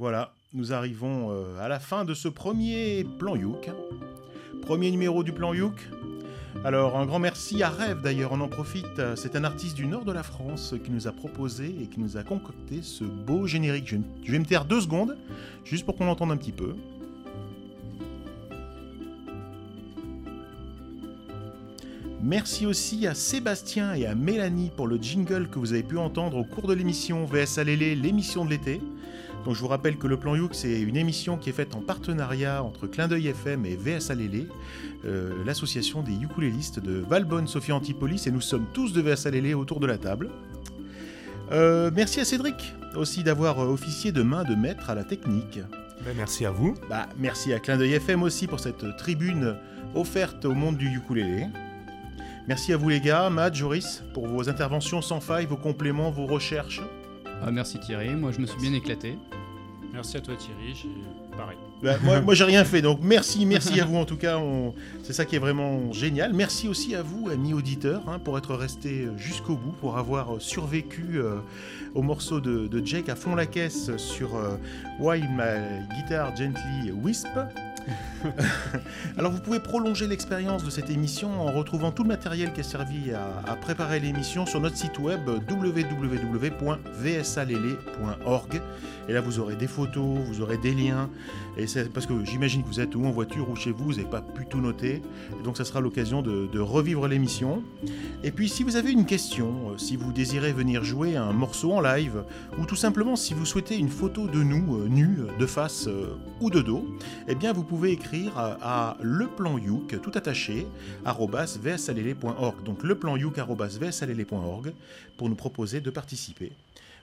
Voilà, nous arrivons euh, à la fin de ce premier plan Youk. Premier numéro du plan Youk. Alors un grand merci à Rêve d'ailleurs, on en profite. C'est un artiste du nord de la France qui nous a proposé et qui nous a concocté ce beau générique. Je, vais me taire deux secondes, juste pour qu'on l'entende un petit peu. Merci aussi à Sébastien et à Mélanie pour le jingle que vous avez pu entendre au cours de l'émission VS Alélé, l'émission de l'été. Donc je vous rappelle que le Plan Youk, c'est une émission qui est faite en partenariat entre Clin d'œil FM et VS Alélé, euh, l'association des ukulélistes de Valbonne, Sophie Antipolis, et nous sommes tous de VS Alélé autour de la table. Euh, merci à Cédric aussi d'avoir euh, officié de main de maître à la technique. Ben, merci à vous. Bah, merci à Clin d'œil FM aussi pour cette tribune offerte au monde du ukulélé. Merci à vous les gars, Matt, Joris, pour vos interventions sans faille, vos compléments, vos recherches. Ah, merci Thierry, moi je me suis bien éclaté. Merci à toi Thierry, j'ai pareil. Bah, moi, moi j'ai rien fait, donc merci, merci à vous en tout cas. on- C'est ça qui est vraiment génial. Merci aussi à vous, amis auditeurs, hein, pour être restés jusqu'au bout, pour avoir survécu euh, au morceau de, de Jake à fond la caisse sur euh, Why My Guitar Gently Wisp. Alors vous pouvez prolonger l'expérience de cette émission en retrouvant tout le matériel qui a servi à, préparer l'émission sur notre site web www.vsalele.org. Et là vous aurez des photos, vous aurez des liens. Et c'est parce que j'imagine que vous êtes ou en voiture ou chez vous, vous n'avez pas pu tout noter. Et donc ça sera l'occasion de, de revivre l'émission. Et puis si vous avez une question, euh, si vous désirez venir jouer un morceau en live, ou tout simplement si vous souhaitez une photo de nous, euh, nus, de face euh, ou de dos, eh bien vous pouvez écrire à, à leplanyouk, tout attaché, vsalele.org. Donc leplanyouk, vsalele.org, pour nous proposer de participer.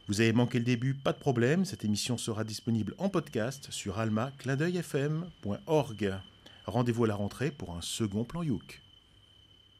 Vous avez manqué le début, pas de problème, cette émission sera disponible en podcast sur alma-fm.org. Rendez-vous à la rentrée pour un second plan Youk.